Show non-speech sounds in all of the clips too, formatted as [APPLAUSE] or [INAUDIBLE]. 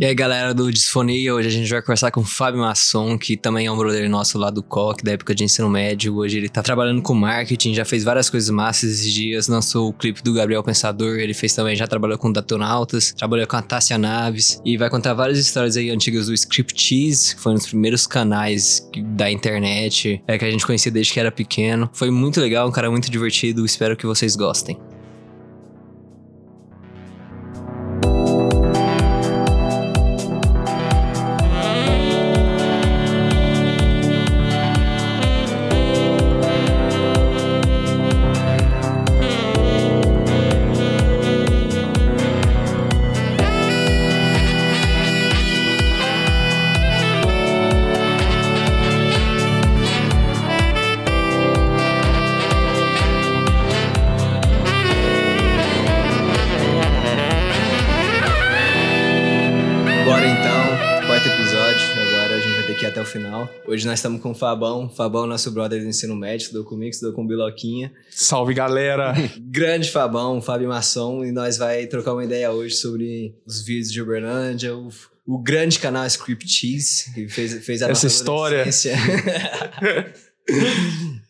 E aí, galera do Disfonia, hoje a gente vai conversar com o Fábio Masson, que também é um brother nosso lá do COC, da época de ensino médio. Hoje ele tá trabalhando com marketing, já fez várias coisas massas esses dias, lançou o clipe do Gabriel Pensador, ele fez também, já trabalhou com Datonautas, trabalhou com a Tássia Naves, e vai contar várias histórias aí antigas do Scriptease, que foi um dos primeiros canais da internet, é que a gente conhecia desde que era pequeno. Foi muito legal, um cara muito divertido, espero que vocês gostem. Hoje nós estamos com o Fabão. Fabão, nosso brother do ensino médio, estudou comigo, estudou com o Biloquinha. Salve, galera! [LAUGHS] Grande Fabão, Fábio Masson, e nós vai trocar uma ideia hoje sobre os vídeos de Uberlândia, o, o grande canal Script Cheese, que fez, fez a Essa história. [LAUGHS]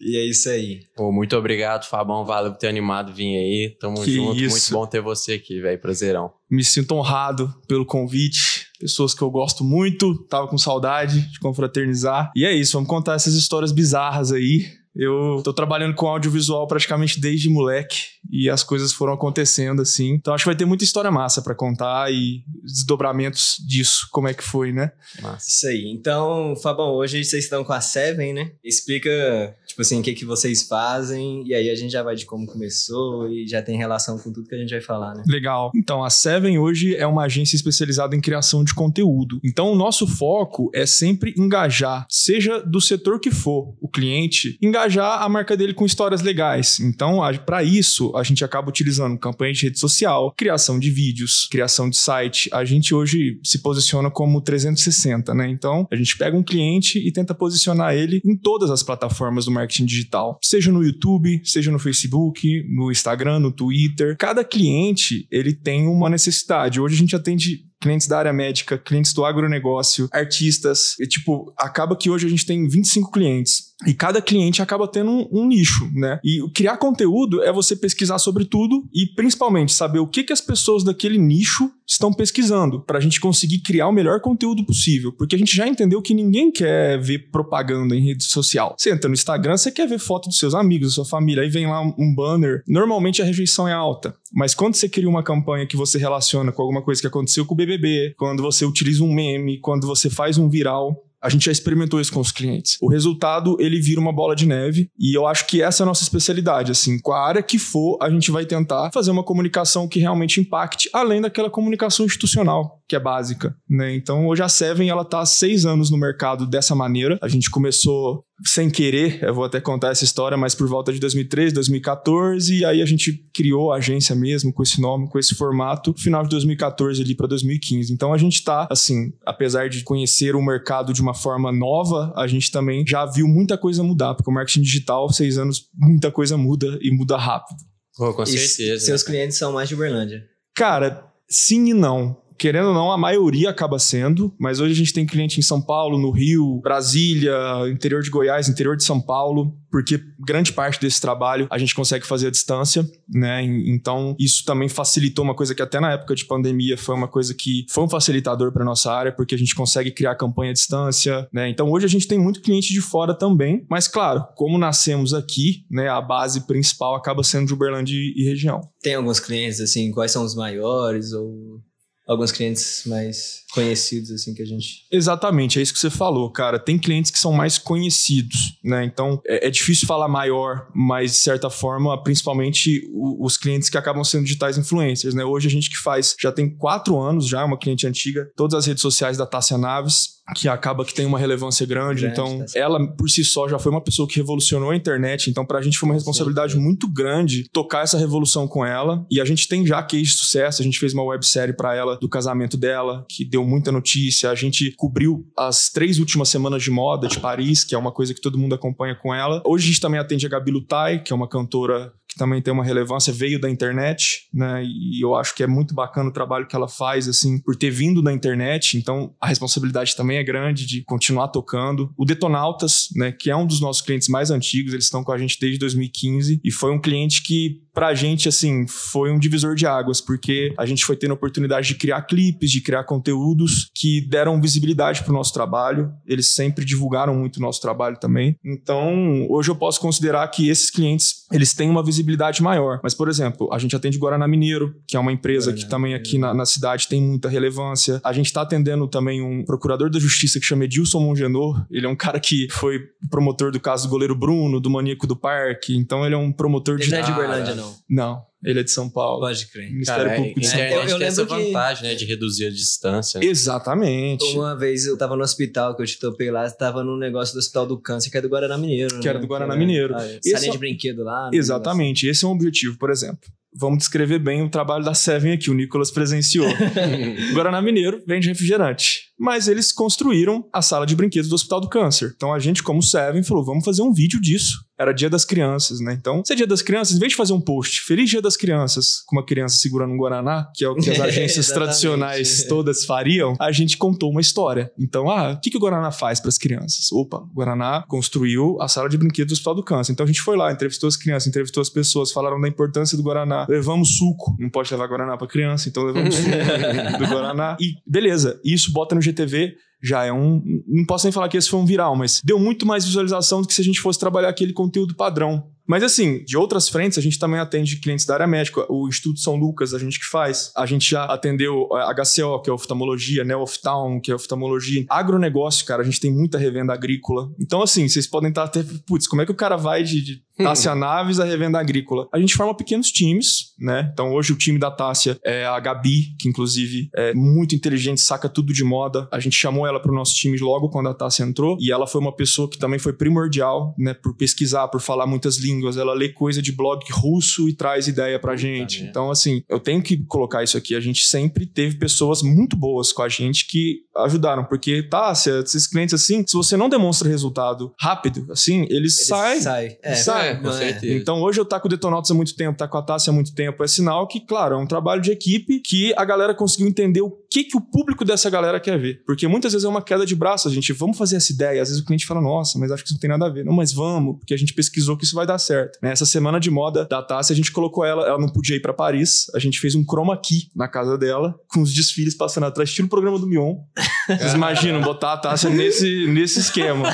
e é isso aí. Pô, muito obrigado, Fabão. Valeu por ter animado vir aí. Tamo que junto. Isso. Muito bom ter você aqui, velho. Prazerão. Me sinto honrado pelo convite pessoas que eu gosto muito, tava com saudade de confraternizar. E é isso, vamos contar essas histórias bizarras aí. Eu tô trabalhando com audiovisual praticamente desde moleque e as coisas foram acontecendo assim. Então acho que vai ter muita história massa para contar e desdobramentos disso, como é que foi, né? Massa. Isso aí. Então, Fabão, hoje vocês estão com a Seven, né? Explica tipo assim, o que, que vocês fazem, e aí a gente já vai de como começou e já tem relação com tudo que a gente vai falar, né? Legal. Então, a Seven hoje é uma agência especializada em criação de conteúdo. Então, o nosso foco é sempre engajar, seja do setor que for, o cliente, engajar a marca dele com histórias legais. Então, para isso, a gente acaba utilizando campanha de rede social, criação de vídeos, criação de site. A gente hoje se posiciona como 360, né? Então, a gente pega um cliente e tenta posicionar ele em todas as plataformas do marketing marketing digital, seja no YouTube, seja no Facebook, no Instagram, no Twitter. Cada cliente ele tem uma necessidade. Hoje a gente atende clientes da área médica, clientes do agronegócio, artistas. E, tipo, acaba que hoje a gente tem 25 clientes. E cada cliente acaba tendo um, um, nicho, né? E criar conteúdo é você pesquisar sobre tudo e principalmente saber o que, que as pessoas daquele nicho estão pesquisando para a gente conseguir criar o melhor conteúdo possível. Porque a gente já entendeu que ninguém quer ver propaganda em rede social. Você entra no Instagram, você quer ver foto dos seus amigos, da sua família, aí vem lá um banner. Normalmente a rejeição é alta. Mas quando você cria uma campanha que você relaciona com alguma coisa que aconteceu com o BBB, quando você utiliza um meme, quando você faz um viral, a gente já experimentou isso com os clientes. O resultado, ele vira uma bola de neve e eu acho que essa é a nossa especialidade, assim, com a área que for, a gente vai tentar fazer uma comunicação que realmente impacte, além daquela comunicação institucional, que é básica, né? Então, hoje a Seven, ela tá há seis anos no mercado dessa maneira. A gente começou sem querer, eu vou até contar essa história, mas por volta de 2013, 2014, e aí a gente criou a agência mesmo com esse nome, com esse formato, final de 2014 ali para 2015. Então a gente tá, assim, apesar de conhecer o mercado de uma forma nova, a gente também já viu muita coisa mudar, porque o marketing digital, seis anos, muita coisa muda e muda rápido. Oh, com certeza. E seus clientes são mais de Uberlândia? Cara, sim e não querendo ou não, a maioria acaba sendo, mas hoje a gente tem cliente em São Paulo, no Rio, Brasília, interior de Goiás, interior de São Paulo, porque grande parte desse trabalho a gente consegue fazer à distância, né? Então, isso também facilitou uma coisa que até na época de pandemia foi uma coisa que foi um facilitador para nossa área, porque a gente consegue criar campanha à distância, né? Então, hoje a gente tem muito cliente de fora também, mas claro, como nascemos aqui, né, a base principal acaba sendo de Uberlândia e região. Tem alguns clientes assim, quais são os maiores ou alguns clientes mais conhecidos, assim, que a gente. Exatamente, é isso que você falou, cara. Tem clientes que são mais conhecidos, né? Então é, é difícil falar maior, mas de certa forma, principalmente o, os clientes que acabam sendo digitais influencers, né? Hoje a gente que faz, já tem quatro anos já, uma cliente antiga, todas as redes sociais da Tássia Naves que acaba que tem uma relevância grande. grande então, tá ela por si só já foi uma pessoa que revolucionou a internet. Então, pra gente foi uma responsabilidade sim, sim. muito grande tocar essa revolução com ela. E a gente tem já case de sucesso. A gente fez uma websérie para ela do casamento dela, que deu muita notícia. A gente cobriu as três últimas semanas de moda de Paris, que é uma coisa que todo mundo acompanha com ela. Hoje a gente também atende a Gabi Lutai, que é uma cantora também tem uma relevância, veio da internet, né? E eu acho que é muito bacana o trabalho que ela faz, assim, por ter vindo da internet. Então, a responsabilidade também é grande de continuar tocando. O Detonautas, né? Que é um dos nossos clientes mais antigos, eles estão com a gente desde 2015 e foi um cliente que pra gente, assim, foi um divisor de águas, porque a gente foi tendo a oportunidade de criar clipes, de criar conteúdos que deram visibilidade pro nosso trabalho. Eles sempre divulgaram muito o nosso trabalho também. Então, hoje eu posso considerar que esses clientes, eles têm uma visibilidade maior. Mas, por exemplo, a gente atende Guaraná Mineiro, que é uma empresa Guaraná, que também aqui na, na, cidade tem muita relevância. A gente está atendendo também um procurador da justiça que chama Edilson Mongenor. Ele é um cara que foi promotor do caso do goleiro Bruno, do maníaco do parque. Então, ele é um promotor ele de... Não é de Berlândia, não. Não. Ele é de São Paulo. Pode crer. Ministério Cara, Público de São Paulo. Eu, eu lembro essa que... vantagem, né, de reduzir a distância. Exatamente. Uma vez eu tava no hospital, que eu te topei lá, tava no negócio do Hospital do Câncer, que é do Guaraná Mineiro. Que né? era do Guaraná Mineiro. Ah, salinha é... de brinquedo lá. Exatamente. Esse é um objetivo, por exemplo vamos descrever bem o trabalho da Seven aqui. O Nicolas presenciou. [LAUGHS] Guaraná Mineiro vende refrigerante. Mas eles construíram a sala de brinquedos do Hospital do Câncer. Então a gente, como Seven, falou: vamos fazer um vídeo disso. Era dia das crianças, né? Então, se é dia das crianças, em vez de fazer um post, Feliz Dia das Crianças, com uma criança segurando um Guaraná, que é o que as [LAUGHS] agências tradicionais todas fariam, a gente contou uma história. Então, ah, o que, que o Guaraná faz para as crianças? Opa, o Guaraná construiu a sala de brinquedos do Hospital do Câncer. Então a gente foi lá, entrevistou as crianças, entrevistou as pessoas, falaram da importância do Guaraná, levamos suco, não pode levar Guaraná para criança, então levamos suco [LAUGHS] do Guaraná. E beleza, isso bota no GTV já é um. Não posso nem falar que esse foi um viral, mas deu muito mais visualização do que se a gente fosse trabalhar aquele conteúdo padrão. Mas assim, de outras frentes, a gente também atende clientes da área médica. O Instituto São Lucas, a gente que faz. A gente já atendeu HCO, que é oftalmologia, né? Oftalm, que é oftalmologia. Agronegócio, cara, a gente tem muita revenda agrícola. Então, assim, vocês podem estar até, putz, como é que o cara vai de, de Tássia [LAUGHS] Naves a revenda agrícola? A gente forma pequenos times, né? Então, hoje o time da Tássia é a Gabi, que inclusive é muito inteligente, saca tudo de moda. A gente chamou ela para o nosso time logo quando a Tássia entrou. E ela foi uma pessoa que também foi primordial, né? Por pesquisar, por falar muitas línguas ela lê coisa de blog russo e traz ideia pra gente. Então, assim, eu tenho que colocar isso aqui. A gente sempre teve pessoas muito boas com a gente que ajudaram, porque, tá, se esses clientes assim, se você não demonstra resultado rápido, assim, eles, eles saem. Sai. É, sai. É, com certeza. Então, hoje eu tá com o Detonautas há muito tempo, tá com a Tassi há muito tempo. É sinal que, claro, é um trabalho de equipe que a galera conseguiu entender o que, que o público dessa galera quer ver. Porque muitas vezes é uma queda de braço, a gente, vamos fazer essa ideia. Às vezes o cliente fala, nossa, mas acho que isso não tem nada a ver. Não, mas vamos, porque a gente pesquisou que isso vai dar certo. Nessa semana de moda da Tassi, a gente colocou ela, ela não podia ir para Paris, a gente fez um chroma key na casa dela, com os desfiles passando atrás, estilo o programa do Mion. [LAUGHS] Vocês imaginam botar a Tassi nesse, nesse esquema.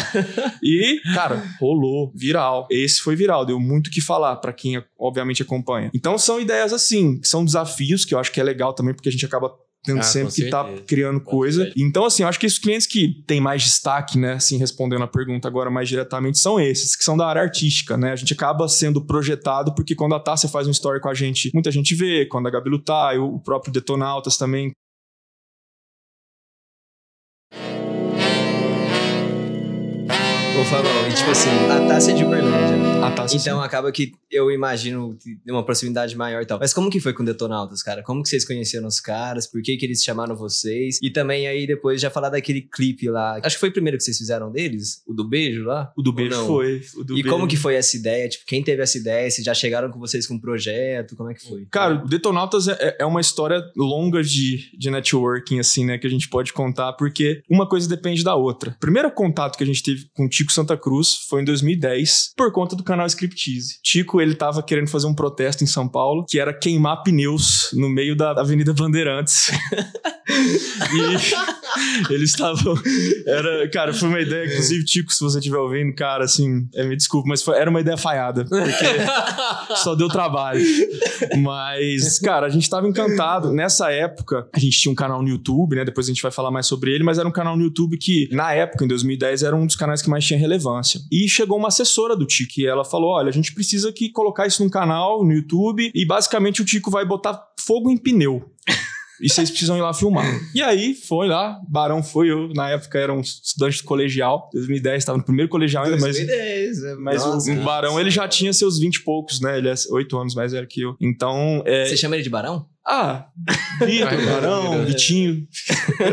E, cara, rolou, viral. Esse foi viral, deu muito o que falar para quem, obviamente, acompanha. Então, são ideias assim, são desafios que eu acho que é legal também, porque a gente acaba tendo ah, sempre que estar tá criando com coisa. Certeza. Então, assim, eu acho que esses clientes que têm mais destaque, né, assim, respondendo a pergunta agora mais diretamente, são esses, que são da área artística, né? A gente acaba sendo projetado, porque quando a Tássia faz uma história com a gente, muita gente vê, quando a Gabi Lutai, o próprio Detonautas também, Ô, Fabão, e tipo assim, a taça é de Uberlândia? A taça Então sim. acaba que eu imagino uma proximidade maior e tal. Mas como que foi com o Detonautas, cara? Como que vocês conheceram os caras? Por que que eles chamaram vocês? E também aí depois já falar daquele clipe lá. Acho que foi o primeiro que vocês fizeram deles? O do beijo lá? O do beijo foi. O do e beijo. como que foi essa ideia? Tipo, quem teve essa ideia? Se já chegaram com vocês com um projeto? Como é que foi? Cara, o Detonautas é, é uma história longa de, de networking, assim, né? Que a gente pode contar, porque uma coisa depende da outra. Primeiro contato que a gente teve com o Tico Santa Cruz foi em 2010, por conta do canal Scriptise. Tico, ele tava querendo fazer um protesto em São Paulo, que era queimar pneus no meio da Avenida Bandeirantes. [LAUGHS] e eles estavam. Era, cara, foi uma ideia, inclusive, Tico, se você estiver ouvindo, cara, assim, é, me desculpe, mas foi, era uma ideia falhada, porque só deu trabalho. Mas, cara, a gente tava encantado. Nessa época, a gente tinha um canal no YouTube, né? Depois a gente vai falar mais sobre ele, mas era um canal no YouTube que, na época, em 2010, era um dos canais que mais tinha relevância. E chegou uma assessora do Tico e ela falou: olha, a gente precisa que colocar isso num canal no YouTube e basicamente o Tico vai botar fogo em pneu. E vocês precisam ir lá filmar. E aí, foi lá. Barão foi eu. Na época era um estudante de colegial. 2010, estava no primeiro colegial ainda, 2010, mas. É, mas o, Barão, ele já tinha seus 20 e poucos, né? Ele é 8 anos mais velho que eu. Então. É... Você chama ele de Barão? Ah, Vitor, Barão, Vitinho.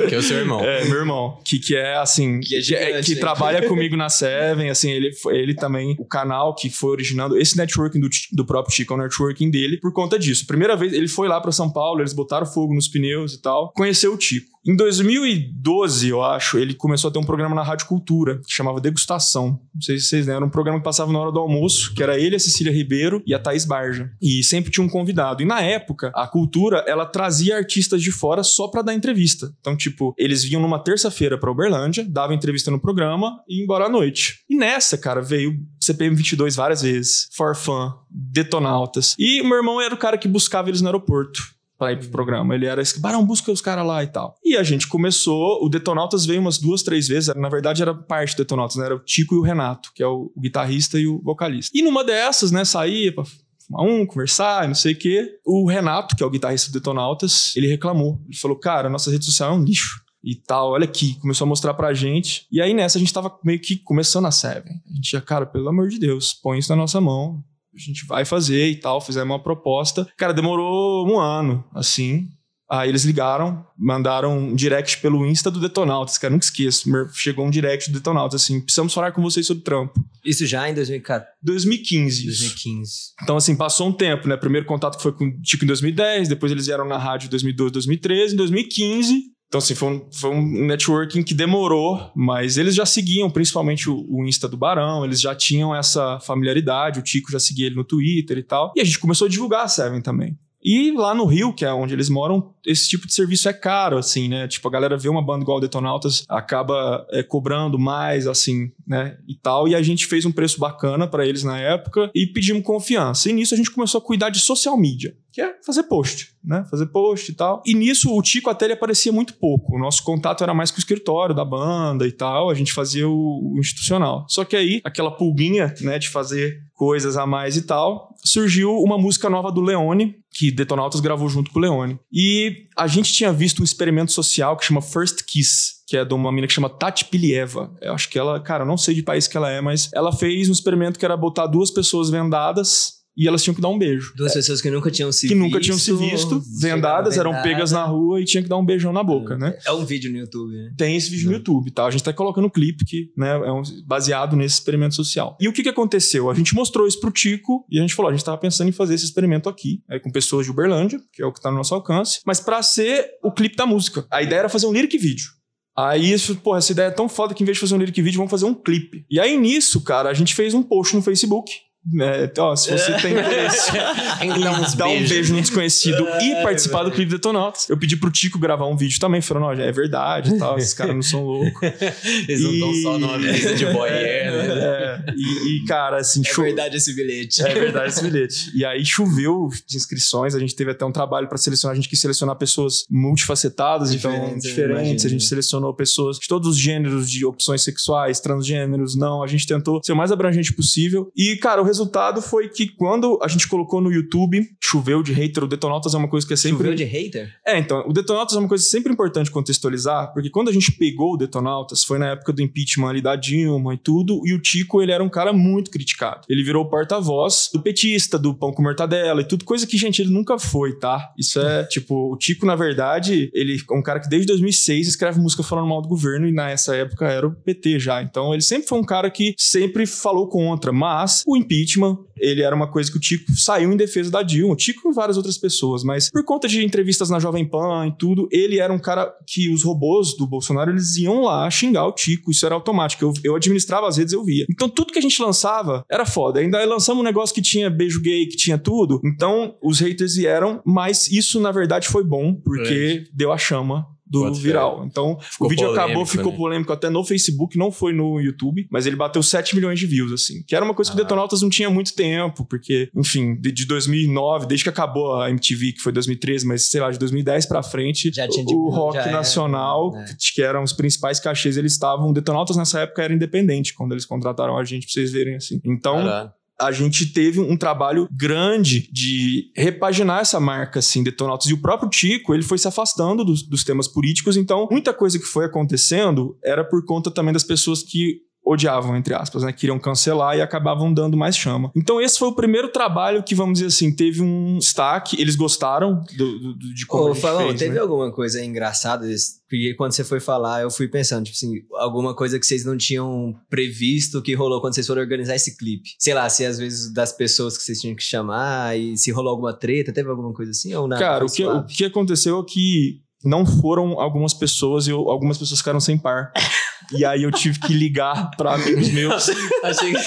Que é o seu irmão. É, meu irmão. Que, que é, assim, que, é gigante, que né? trabalha [LAUGHS] comigo na Seven, assim, ele, ele também, o canal que foi originando, esse networking do, do próprio Chico, é o networking dele, por conta disso. Primeira vez, ele foi lá para São Paulo, eles botaram fogo nos pneus e tal, conheceu o Tico. Em 2012, eu acho, ele começou a ter um programa na Rádio Cultura, que chamava Degustação. Não sei se vocês lembram, era um programa que passava na hora do almoço, que era ele, a Cecília Ribeiro e a Thaís Barja. E sempre tinha um convidado. E na época, a cultura, ela trazia artistas de fora só para dar entrevista. Então, tipo, eles vinham numa terça-feira pra Uberlândia, davam entrevista no programa e iam embora à noite. E nessa, cara, veio CPM 22 várias vezes, Forfan, Detonautas. E meu irmão era o cara que buscava eles no aeroporto pra ir pro programa. Ele era esse, Barão, busca os caras lá e tal. E a gente começou, o Detonautas veio umas duas, três vezes, na verdade era parte do Detonautas, né? Era o Tico e o Renato, que é o, guitarrista e o vocalista. E numa dessas, né, saía pra fumar um, conversar, não sei o quê. O Renato, que é o guitarrista do Detonautas, ele reclamou. Ele falou, cara, nossa rede social é um lixo e tal, olha aqui, começou a mostrar pra gente. E aí nessa a gente tava meio que começando a Seven. A gente ia, cara, pelo amor de Deus, põe isso na nossa mão, a gente vai fazer e tal, fizemos uma proposta. Cara, demorou um ano, assim. Aí eles ligaram, mandaram um direct pelo Insta do Detonautas, cara, nunca esqueço. Chegou um direct do Detonautas, assim, precisamos falar com vocês sobre trampo. Isso já em 2015? 2015. 2015. Então, assim, passou um tempo, né? Primeiro contato foi com o Tico em 2010, depois eles vieram na rádio em 2012, 2013. Em 2015, então, assim, foi um, foi um networking que demorou, mas eles já seguiam principalmente o, o, Insta do Barão, eles já tinham essa familiaridade, o Tico já seguia ele no Twitter e tal. E a gente começou a divulgar a Seven também. E lá no Rio, que é onde eles moram, esse tipo de serviço é caro, assim, né? Tipo, a galera vê uma banda igual a Detonautas, acaba é, cobrando mais, assim, né? E tal. E a gente fez um preço bacana para eles na época e pedimos confiança. E nisso a gente começou a cuidar de social media, que é fazer post, né? Fazer post e tal. E nisso o Tico até ele aparecia muito pouco. O nosso contato era mais com o escritório da banda e tal. A gente fazia o, o institucional. Só que aí, aquela pulguinha, né, de fazer coisas a mais e tal, surgiu uma música nova do Leone, que Detonautas gravou junto com o Leone. E a gente tinha visto um experimento social que chama First Kiss, que é de uma menina que chama Tati Pilieva. Eu acho que ela, cara, eu não sei de país que ela é, mas ela fez um experimento que era botar duas pessoas vendadas e elas tinham que dar um beijo. Duas é, pessoas que nunca tinham se que visto. Que nunca tinham se visto, vendadas, eram pegas na rua e tinha que dar um beijão na boca, é, né? É um vídeo no YouTube, né? Tem esse vídeo no YouTube, tá? A gente tá colocando o um clipe que, né, é um, baseado nesse experimento social. E o que que aconteceu? A gente mostrou isso pro Tico e a gente falou, a gente tava pensando em fazer esse experimento aqui, aí, com pessoas de Uberlândia, que é o que tá no nosso alcance, mas para ser o clipe da música. A ideia era fazer um lyric vídeo. Aí isso, porra, essa ideia é tão foda que em vez de fazer um lyric vídeo, vamos fazer um clipe. E aí nisso, cara, a gente fez um post no Facebook é, ó, se você tem interesse [LAUGHS] em dar um beijo no desconhecido e é, participar do clipe Detonautas, eu pedi pro Tico gravar um vídeo também, falando, ó, é verdade e tal, esses caras não são loucos. [LAUGHS] Eles e... não estão só numa mesa de boier, [LAUGHS] né? É, e, e, cara, assim... É verdade esse bilhete. É verdade esse bilhete. E aí choveu de inscrições, a gente teve até um trabalho para selecionar, a gente quis selecionar pessoas multifacetadas, então diferentes, diferentes, a gente selecionou pessoas de todos os gêneros de opções sexuais, transgêneros, não, a gente tentou ser o mais abrangente possível. E, cara, o resultado foi que quando a gente colocou no YouTube, choveu de hater, o Detonautas é uma coisa que é sempre. Choveu de hater? É, então, o Detonautas é uma coisa sempre importante contextualizar, porque quando a gente pegou o Detonautas, foi na época do impeachment ali da Dilma e tudo, e o Tico, ele era um cara muito criticado. Ele virou porta-voz do petista, do pão com mortadela e tudo, coisa que, gente, ele nunca foi, tá? Isso é, [LAUGHS] tipo, o Tico, na verdade, ele é um cara que desde 2006 escreve música falando mal do governo e nessa época era o PT já. Então, ele sempre foi um cara que sempre falou contra, mas o impeachment impeachment, ele era uma coisa que o Tico saiu em defesa da Dilma, o Tico e várias outras pessoas, mas por conta de entrevistas na Jovem Pan e tudo, ele era um cara que os robôs do Bolsonaro, eles iam lá xingar o Tico, isso era automático, eu, eu administrava as redes, eu via. Então tudo que a gente lançava era foda, ainda lançamos um negócio que tinha beijo gay, que tinha tudo, então os haters vieram, mas isso na verdade foi bom, porque é. deu a chama do Pode viral. Ser. Então, ficou o vídeo acabou, ficou né? polêmico até no Facebook, não foi no YouTube, mas ele bateu 7 milhões de views, assim. Que era uma coisa ah. que o Detonautas não tinha muito tempo, porque, enfim, de, de, 2009, desde que acabou a MTV, que foi 2013, mas sei lá, de 2010 pra frente, já tinha o, rock nacional, era, né? que eram os principais cachês, eles estavam. Detonautas nessa época era independente, quando eles contrataram a gente, pra vocês verem assim. Então. Caralho a gente teve um trabalho grande de repaginar essa marca, assim, Detonautas. E o próprio Tico, ele foi se afastando dos, dos temas políticos, então muita coisa que foi acontecendo era por conta também das pessoas que odiavam, entre aspas, né? Queriam cancelar e acabavam dando mais chama. Então, esse foi o primeiro trabalho que, vamos dizer assim, teve um destaque. Eles gostaram do, do, de como Ô, Falão, fez, teve né? alguma coisa engraçada? Porque quando você foi falar, eu fui pensando, tipo assim, alguma coisa que vocês não tinham previsto que rolou quando vocês foram organizar esse clipe. Sei lá, se às vezes das pessoas que vocês tinham que chamar e se rolou alguma treta, teve alguma coisa assim ou nada? Cara, o que, o que aconteceu é que não foram algumas pessoas e algumas pessoas ficaram sem par. [LAUGHS] E aí eu tive que ligar pra amigos meus. Achei que.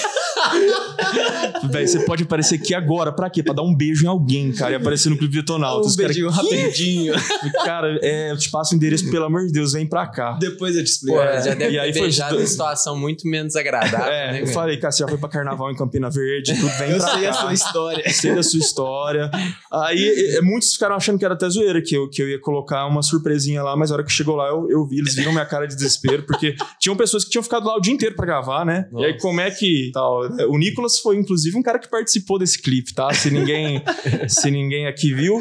[LAUGHS] Véi, você pode aparecer aqui agora. Pra quê? Pra dar um beijo em alguém, cara. E aparecer no clipe Detonautas. Um beijinho cara, rapidinho. [LAUGHS] cara, é, eu te passo o endereço, pelo amor de Deus, vem pra cá. Depois eu te explico. Pô, é, já deve e aí ter beijado foi... em situação muito menos agradável. É, né, eu falei, cara, você já foi pra carnaval em Campina Verde, tudo vem eu pra sei cá. a sua história. Sei a sua história. Aí muitos ficaram achando que era até zoeira, que eu, que eu ia colocar uma surpresinha lá, mas a hora que chegou lá eu, eu vi, eles viram minha cara de desespero, porque tinham pessoas que tinham ficado lá o dia inteiro pra gravar, né? Nossa. E aí como é que tal? O Nicolas foi inclusive um cara que participou desse clipe, tá? Se ninguém, [LAUGHS] se ninguém aqui viu,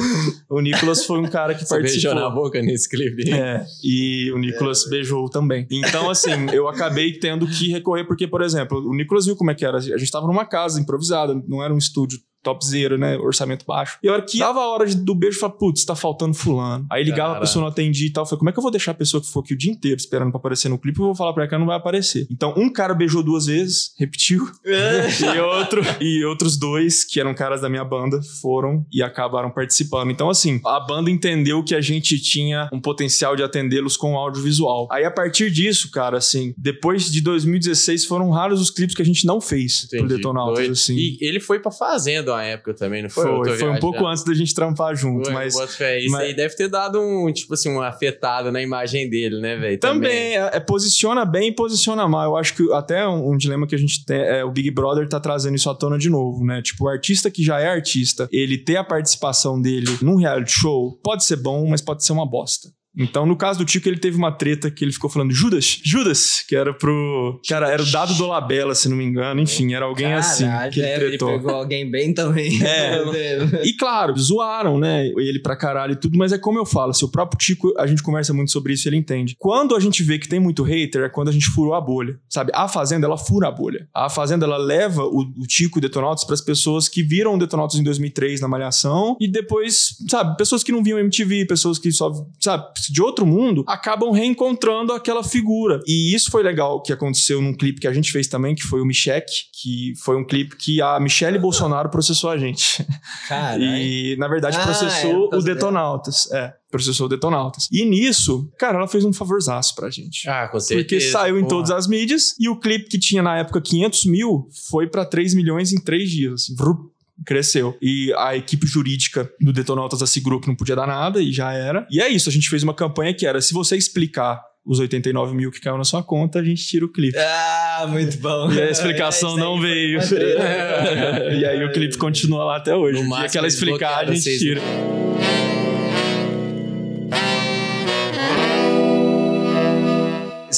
o Nicolas foi um cara que Você participou. beijou na boca nesse clipe. É, e o Nicolas é. beijou também. Então, assim, eu acabei tendo que recorrer, porque, por exemplo, o Nicolas viu como é que era. A gente tava numa casa improvisada, não era um estúdio topzera, né? Orçamento baixo. E a hora que dava a hora do beijo, eu falava, putz, tá faltando fulano. Aí ligava, Cara. a pessoa não atendia e tal. Eu falei, como é que eu vou deixar a pessoa que ficou aqui o dia inteiro esperando pra aparecer no clipe? Eu vou falar pra ela que ela não vai aparecer. Então, um cara beijou duas vezes, repetiu. e outro, e outros dois, que eram caras da minha banda, foram e acabaram participando. Então, assim, a banda entendeu que a gente tinha um potencial de atendê-los com audiovisual. Aí, a partir disso, cara, assim, depois de 2016, foram raros os clipes que a gente não fez Entendi. pro Detonautas, assim. E ele foi pra Fazenda uma época também, não foi? Foi, foi um pouco antes da gente trampar junto, foi, mas... Fé. Isso mas... aí deve ter dado um, tipo assim, uma afetada na imagem dele, né, velho? Também, também. É, é, posiciona bem e posiciona mal. Eu acho que até um, um, dilema que a gente tem, é o Big Brother tá trazendo isso à tona de novo, né? Tipo, o artista que já é artista, ele ter a participação dele num reality show pode ser bom, mas pode ser uma bosta. Então, no caso do Tico, ele teve uma treta que ele ficou falando Judas, Judas, que era pro. Cara, era o dado do Labela, se não me engano. Enfim, era alguém assim Caralho, assim. Que ele, é, tretou. ele pegou alguém bem também. [LAUGHS] É. e claro, zoaram, né? Ele pra caralho e tudo, mas é como eu falo, se o próprio Tico, a gente conversa muito sobre isso ele entende. Quando a gente vê que tem muito hater, é quando a gente furou a bolha. Sabe? A Fazenda, ela fura a bolha. A Fazenda, ela leva o, o Tico e o Detonautas pras pessoas que viram o Detonautas em 2003 na Malhação e depois, sabe, pessoas que não viam MTV, pessoas que só, sabe, de outro mundo, acabam reencontrando aquela figura. E isso foi legal que aconteceu num clipe que a gente fez também, que foi o Michek, que foi um clipe que a Michelle Bolsonaro processou a gente. Caralho. E, na verdade, ah, processou é, o Detonautas. É processou o Detonautas. E nisso, cara, ela fez um favorzaço pra gente. Ah, com certeza. Porque saiu porra. em todas as mídias e o clipe que tinha na época 500 mil foi para 3 milhões em 3 dias. Assim, cresceu. E a equipe jurídica do Detonautas assegurou que não podia dar nada e já era. E é isso, a gente fez uma campanha que era: se você explicar os 89 mil que caiu na sua conta, a gente tira o clipe. Ah, muito bom. E a explicação é, não veio. [LAUGHS] e aí o clipe continua lá até hoje. No e aquela explicar, a gente tira.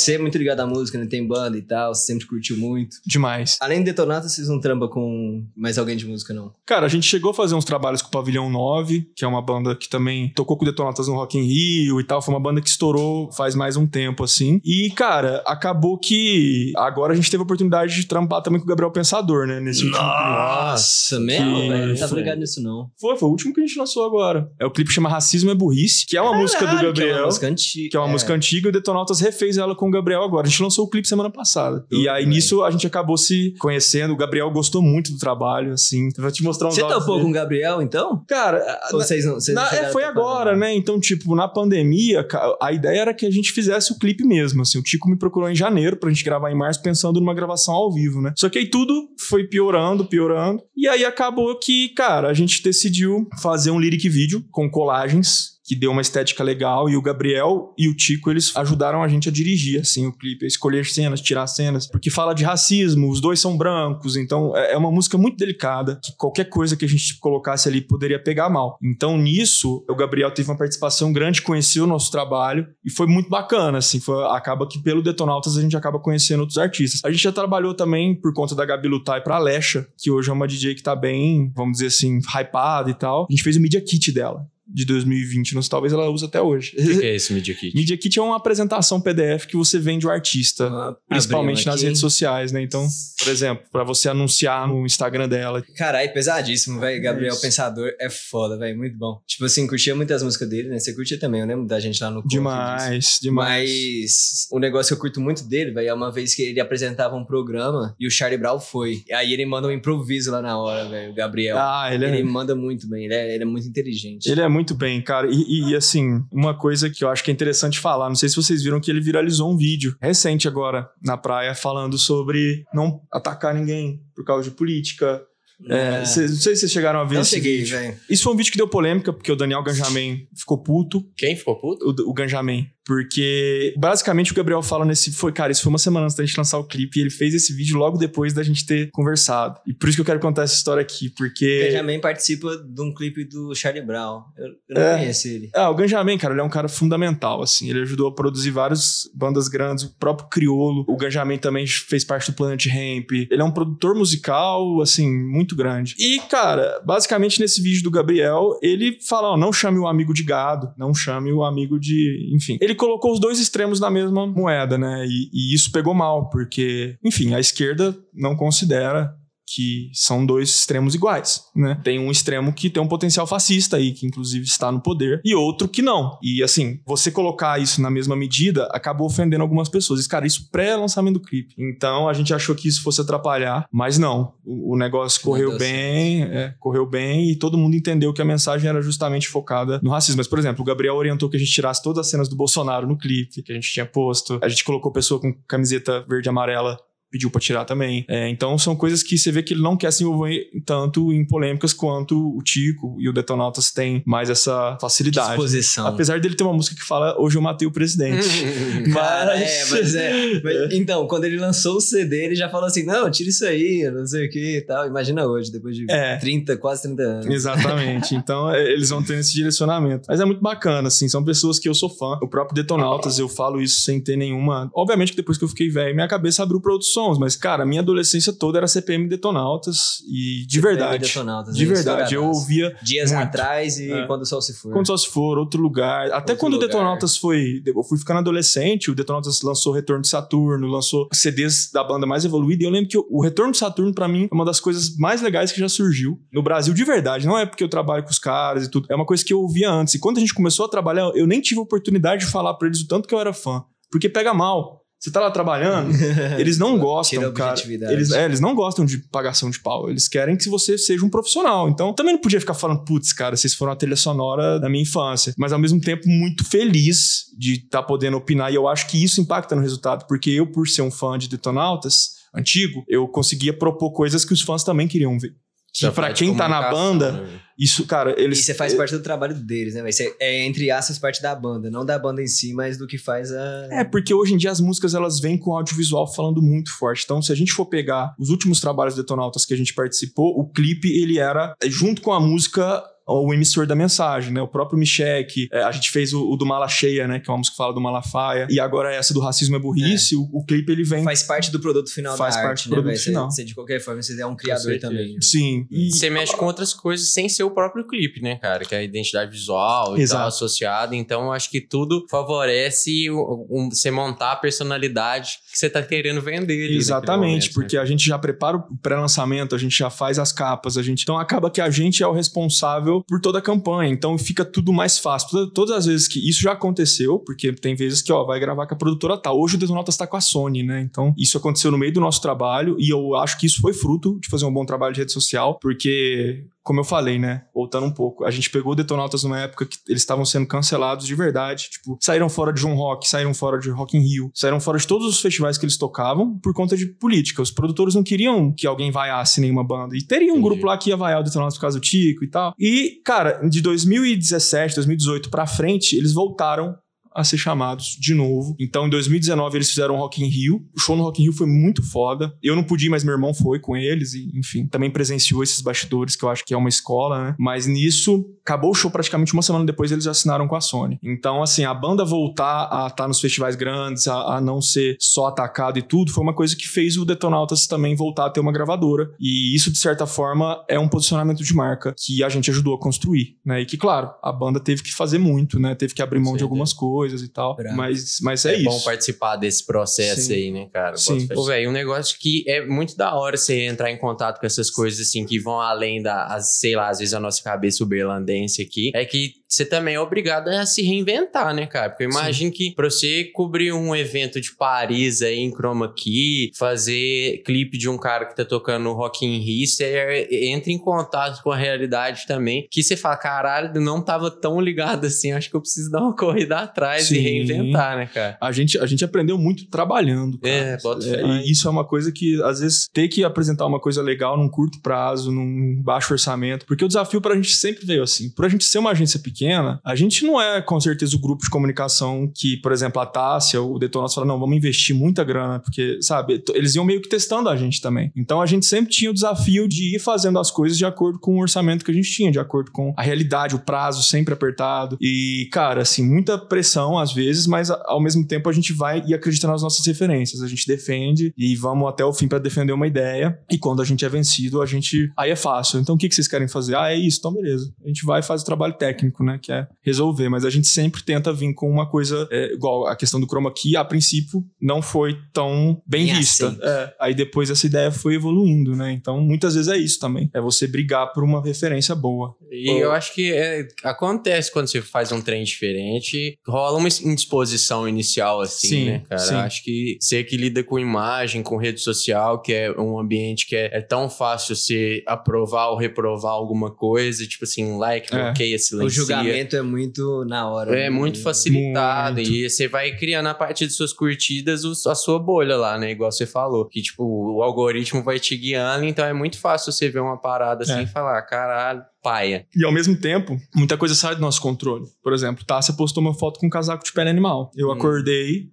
Você é muito ligado à música, né? Tem banda e tal, você sempre curtiu muito. Demais. Além de Detonata, vocês não trampa com mais alguém de música, não? Cara, a gente chegou a fazer uns trabalhos com o Pavilhão 9, que é uma banda que também tocou com Detonatas no Rock in Rio e tal. Foi uma banda que estourou faz mais um tempo, assim. E, cara, acabou que agora a gente teve a oportunidade de trampar também com o Gabriel Pensador, né? Nesse Nossa, último clipe. mesmo, velho. Não tava ligado nisso, não. Foi, foi o último que a gente lançou agora. É o clipe que chama Racismo é Burrice, que é uma Caralho, música do Gabriel. Que é uma música antiga. Que é uma é. música antiga e o Detonautas refez ela com o Gabriel agora. A gente lançou o clipe semana passada. e aí nisso a gente acabou se conhecendo. O Gabriel gostou muito do trabalho, assim. Vou te mostrar uns Você topou com o Gabriel, então? Cara, vocês não, vocês na, é, foi agora, né? Então, tipo, na pandemia, a ideia era que a gente fizesse o clipe mesmo. Assim, o Tico me procurou em janeiro pra gente gravar em março, pensando numa gravação ao vivo, né? Só que aí tudo foi piorando, piorando. E aí acabou que, cara, a gente decidiu fazer um lyric vídeo com colagens que deu uma estética legal e o Gabriel e o Tico eles ajudaram a gente a dirigir assim o clipe, a escolher cenas, tirar cenas, porque fala de racismo, os dois são brancos, então é, é uma música muito delicada que qualquer coisa que a gente colocasse ali poderia pegar mal. Então nisso o Gabriel teve uma participação grande, conheceu o nosso trabalho e foi muito bacana assim, foi, acaba que pelo Detonautas a gente acaba conhecendo outros artistas. A gente já trabalhou também por conta da Gabi Lutai para Alexa, que hoje é uma DJ que tá bem, vamos dizer assim, hypada e tal. A gente fez o media kit dela. De 2020, não, talvez ela use até hoje. O que, que, é [LAUGHS] esse Media Kit? Media Kit é uma apresentação PDF que você vende o artista, ah, principalmente nas redes sociais, né? Então, por exemplo, para você anunciar no Instagram dela. Caralho, pesadíssimo, velho. Gabriel é Pensador é foda, velho, muito bom. Tipo assim, curtia muitas músicas dele, né? Você curtia também, eu lembro da gente lá no Demais, demais. Mas o negócio que eu curto muito dele, velho, é uma vez que ele apresentava um programa e o Charlie Brown foi. Aí ele manda um improviso lá na hora, velho, o Gabriel. Ah, ele é... Ele manda muito bem, ele é, ele é muito inteligente. Ele é muito bem, cara. E, e, assim, uma coisa que eu acho que é interessante falar, não sei se vocês viram que ele viralizou um vídeo recente agora na praia falando sobre não atacar ninguém por causa de política. É, cê, não sei se vocês chegaram a ver não esse cheguei, vídeo. Véio. Isso foi um vídeo que deu polêmica, porque o Daniel Ganjamin ficou puto. Quem ficou puto? O, o Ganjamin. Porque, basicamente, o Gabriel fala nesse. Foi, cara, isso foi uma semana antes da gente lançar o clipe e ele fez esse vídeo logo depois da gente ter conversado. E por isso que eu quero contar essa história aqui, porque. O Ganjamin participa de um clipe do Charlie Brown. Eu, eu não é. conheço ele. Ah, o Ganjamin, cara, ele é um cara fundamental, assim. Ele ajudou a produzir várias bandas grandes, o próprio Criolo. O Ganjamin também fez parte do Planet Ramp. Ele é um produtor musical, assim, muito grande. E, cara, basicamente nesse vídeo do Gabriel, ele fala: ó, não chame o amigo de gado, não chame o amigo de. Enfim. Ele colocou os dois extremos na mesma moeda, né? E, e isso pegou mal, porque, enfim, a esquerda não considera que são dois extremos iguais, né? Tem um extremo que tem um potencial fascista aí, que inclusive está no poder, e outro que não. E assim, você colocar isso na mesma medida acabou ofendendo algumas pessoas. E, cara, isso pré-lançamento do clipe. Então a gente achou que isso fosse atrapalhar, mas não. O, o negócio correu bem, é, correu bem e todo mundo entendeu que a mensagem era justamente focada no racismo. Mas, por exemplo, o Gabriel orientou que a gente tirasse todas as cenas do Bolsonaro no clipe que a gente tinha posto. A gente colocou pessoa com camiseta verde e amarela pediu para tirar também. É, então são coisas que você vê que ele não quer se envolver tanto em polêmicas quanto o Tico e o Detonautas têm mais essa facilidade. Disposição. Apesar dele ter uma música que fala Hoje eu matei o presidente. [LAUGHS] mas... É, mas é. Mas, [LAUGHS] então, quando ele lançou o CD, ele já falou assim: não, tira isso aí, não sei o que e tal. Imagina hoje, depois de é. 30, quase 30 anos. Exatamente. [LAUGHS] então é, eles vão ter esse direcionamento. Mas é muito bacana, assim, são pessoas que eu sou fã. O próprio Detonautas, eu falo isso sem ter nenhuma. Obviamente que depois que eu fiquei velho, minha cabeça abriu produção sons, mas, cara, a minha adolescência toda era CPM Detonautas e de CPM verdade. Detonautas, de verdade, eu ouvia. Dias muito. atrás e é. quando o sol se for. Quando o sol se for, outro lugar. Até outro quando lugar. o Detonautas foi. Eu fui ficando adolescente, o Detonautas lançou Retorno de Saturno, lançou CDs da banda mais evoluída. E eu lembro que o Retorno de Saturno, para mim, é uma das coisas mais legais que já surgiu no Brasil de verdade. Não é porque eu trabalho com os caras e tudo. É uma coisa que eu ouvia antes. E quando a gente começou a trabalhar, eu nem tive oportunidade de falar para eles o tanto que eu era fã. Porque pega mal. Você tá lá trabalhando, [LAUGHS] eles não gostam, cara. Eles, é, eles não gostam de pagação de pau. Eles querem que você seja um profissional. Então, também não podia ficar falando, putz, cara, vocês foram a trilha sonora da minha infância. Mas ao mesmo tempo, muito feliz de estar tá podendo opinar. E eu acho que isso impacta no resultado, porque eu, por ser um fã de Detonautas antigo, eu conseguia propor coisas que os fãs também queriam ver. Que pra quem tá na banda, né? isso, cara, eles. E você faz parte do trabalho deles, né? Você é, entre aspas, parte da banda. Não da banda em si, mas do que faz a. É, porque hoje em dia as músicas elas vêm com audiovisual falando muito forte. Então, se a gente for pegar os últimos trabalhos Detonautas que a gente participou, o clipe ele era junto com a música o emissor da mensagem, né? O próprio Michek, é, a gente fez o, o, do Mala Cheia, né? Que é uma música que fala do Malafaia. E agora essa do Racismo é Burrice. É. O, o, clipe, ele vem... Faz parte do produto final faz da parte arte, do produto né? final. Você, de qualquer forma, você é um criador também. Né? Sim. E... Você mexe com outras coisas sem ser o próprio clipe, né, cara? Que é a identidade visual e Exato. tal, associada. Então, eu acho que tudo favorece um, um, você montar a personalidade que você tá querendo vender. Exatamente, momento, né? porque né? a gente já prepara o pré-lançamento, a gente já faz as capas, a gente... Então, acaba que a gente é o responsável por toda a campanha então fica tudo mais fácil. Todas, todas as vezes que isso já aconteceu, porque tem vezes que, ó, vai gravar com a produtora tal. Hoje o Detonautas está com a Sony, né? Então, isso aconteceu no meio do nosso trabalho e eu acho que isso foi fruto de fazer um bom trabalho de rede social, porque como eu falei, né? Voltando um pouco, a gente pegou Detonautas numa época que eles estavam sendo cancelados de verdade. Tipo, saíram fora de João Rock, saíram fora de Rock in Rio, saíram fora de todos os festivais que eles tocavam por conta de política. Os produtores não queriam que alguém vaiasse nenhuma banda. E teria um Entendi. grupo lá que ia vaiar o Detonautas por causa do Tico e tal. E, cara, de 2017, 2018 pra frente, eles voltaram a ser chamados de novo. Então, em 2019, eles fizeram Rock in Rio. O show no Rock in Rio foi muito foda. Eu não pude, mas meu irmão foi com eles e, enfim, também presenciou esses bastidores, que eu acho que é uma escola, né? Mas nisso, acabou o show praticamente uma semana depois, eles assinaram com a Sony. Então, assim, a banda voltar a estar tá nos festivais grandes, a, a não ser só atacado e tudo, foi uma coisa que fez o Detonautas também voltar a ter uma gravadora. E isso, de certa forma, é um posicionamento de marca que a gente ajudou a construir, né? E que, claro, a banda teve que fazer muito, né? Teve que abrir mão Sim, de algumas coisas e tal. Mas, mas é, é isso. É bom participar desse processo Sim. aí, né, cara? Sim. Pô, velho, um negócio que é muito da hora você entrar em contato com essas coisas, assim, que vão além da, sei lá, às vezes a nossa cabeça uberlandense aqui, é que você também é obrigado a se reinventar, né, cara? Porque eu imagino Sim. que pra você cobrir um evento de Paris aí em chroma key, fazer clipe de um cara que tá tocando Rock in Rio, você entra em contato com a realidade também, que você fala, caralho, não tava tão ligado assim, acho que eu preciso dar uma corrida atrás Sim. e reinventar, né, cara? A gente, a gente aprendeu muito trabalhando, cara. É, bota é, E isso é uma coisa que, às vezes, ter que apresentar uma coisa legal num curto prazo, num baixo orçamento, porque o desafio pra gente sempre veio assim, por a gente ser uma agência pequena, a gente não é com certeza o grupo de comunicação que, por exemplo, a Tássia, o Detonados fala, não, vamos investir muita grana, porque, sabe, eles iam meio que testando a gente também. Então a gente sempre tinha o desafio de ir fazendo as coisas de acordo com o orçamento que a gente tinha, de acordo com a realidade, o prazo sempre apertado. E, cara, assim, muita pressão às vezes, mas ao mesmo tempo a gente vai e acredita nas nossas referências. A gente defende e vamos até o fim para defender uma ideia. E quando a gente é vencido, a gente. Aí é fácil. Então o que, que vocês querem fazer? Ah, é isso, então beleza. A gente vai e faz o trabalho técnico, né? Que é resolver, mas a gente sempre tenta vir com uma coisa é, igual a questão do chroma key, a princípio não foi tão bem vista. É, aí depois essa ideia foi evoluindo, né? Então muitas vezes é isso também, é você brigar por uma referência boa. E eu acho que é, acontece quando você faz um trem diferente, rola uma indisposição inicial assim, sim, né, cara? Sim. Acho que você que lida com imagem, com rede social, que é um ambiente que é, é tão fácil você aprovar ou reprovar alguma coisa, tipo assim, like, é. bloqueia, silencia. O julgamento é muito na hora. É né? muito facilitado. Muito. E você vai criando a partir de suas curtidas a sua bolha lá, né? Igual você falou. Que, tipo, o algoritmo vai te guiando, então é muito fácil você ver uma parada assim é. e falar, caralho, paia. E ao mesmo tempo, muita coisa sai do nosso controle. Por exemplo, tá, você postou uma foto com um casaco de pele animal. Eu hum. acordei.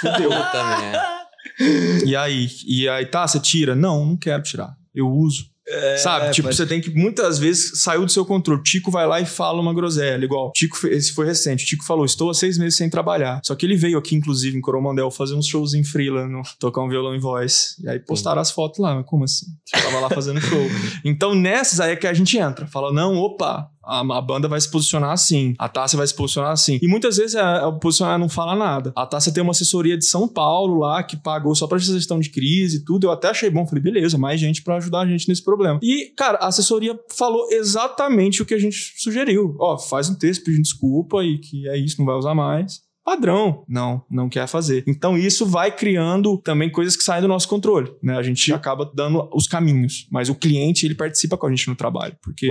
Fudeu. Puta [LAUGHS] E aí? E aí, tá, você tira? Não, não quero tirar. Eu uso. É, Sabe? Tipo, pode... você tem que muitas vezes saiu do seu controle. Tico vai lá e fala uma groselha. Igual, Tico, esse foi recente. Tico falou: Estou há seis meses sem trabalhar. Só que ele veio aqui, inclusive, em Coromandel, fazer uns shows em Freela, tocar um violão em voz. E aí postaram as fotos lá. Mas como assim? Você tava lá fazendo show. [LAUGHS] então, nessas aí é que a gente entra. Fala: Não, opa, a, a, banda vai se posicionar assim, a Tássia vai se posicionar assim. E muitas vezes a, a posicionar não fala nada. A Tássia tem uma assessoria de São Paulo lá que pagou só pra gestão de crise e tudo. Eu até achei bom, falei, beleza, mais gente para ajudar a gente nesse problema. E, cara, a assessoria falou exatamente o que a gente sugeriu. Ó, faz um texto pedindo desculpa e que é isso, não vai usar mais padrão. Não, não quer fazer. Então isso vai criando também coisas que saem do nosso controle, né? A gente acaba dando os caminhos, mas o cliente ele participa com a gente no trabalho, porque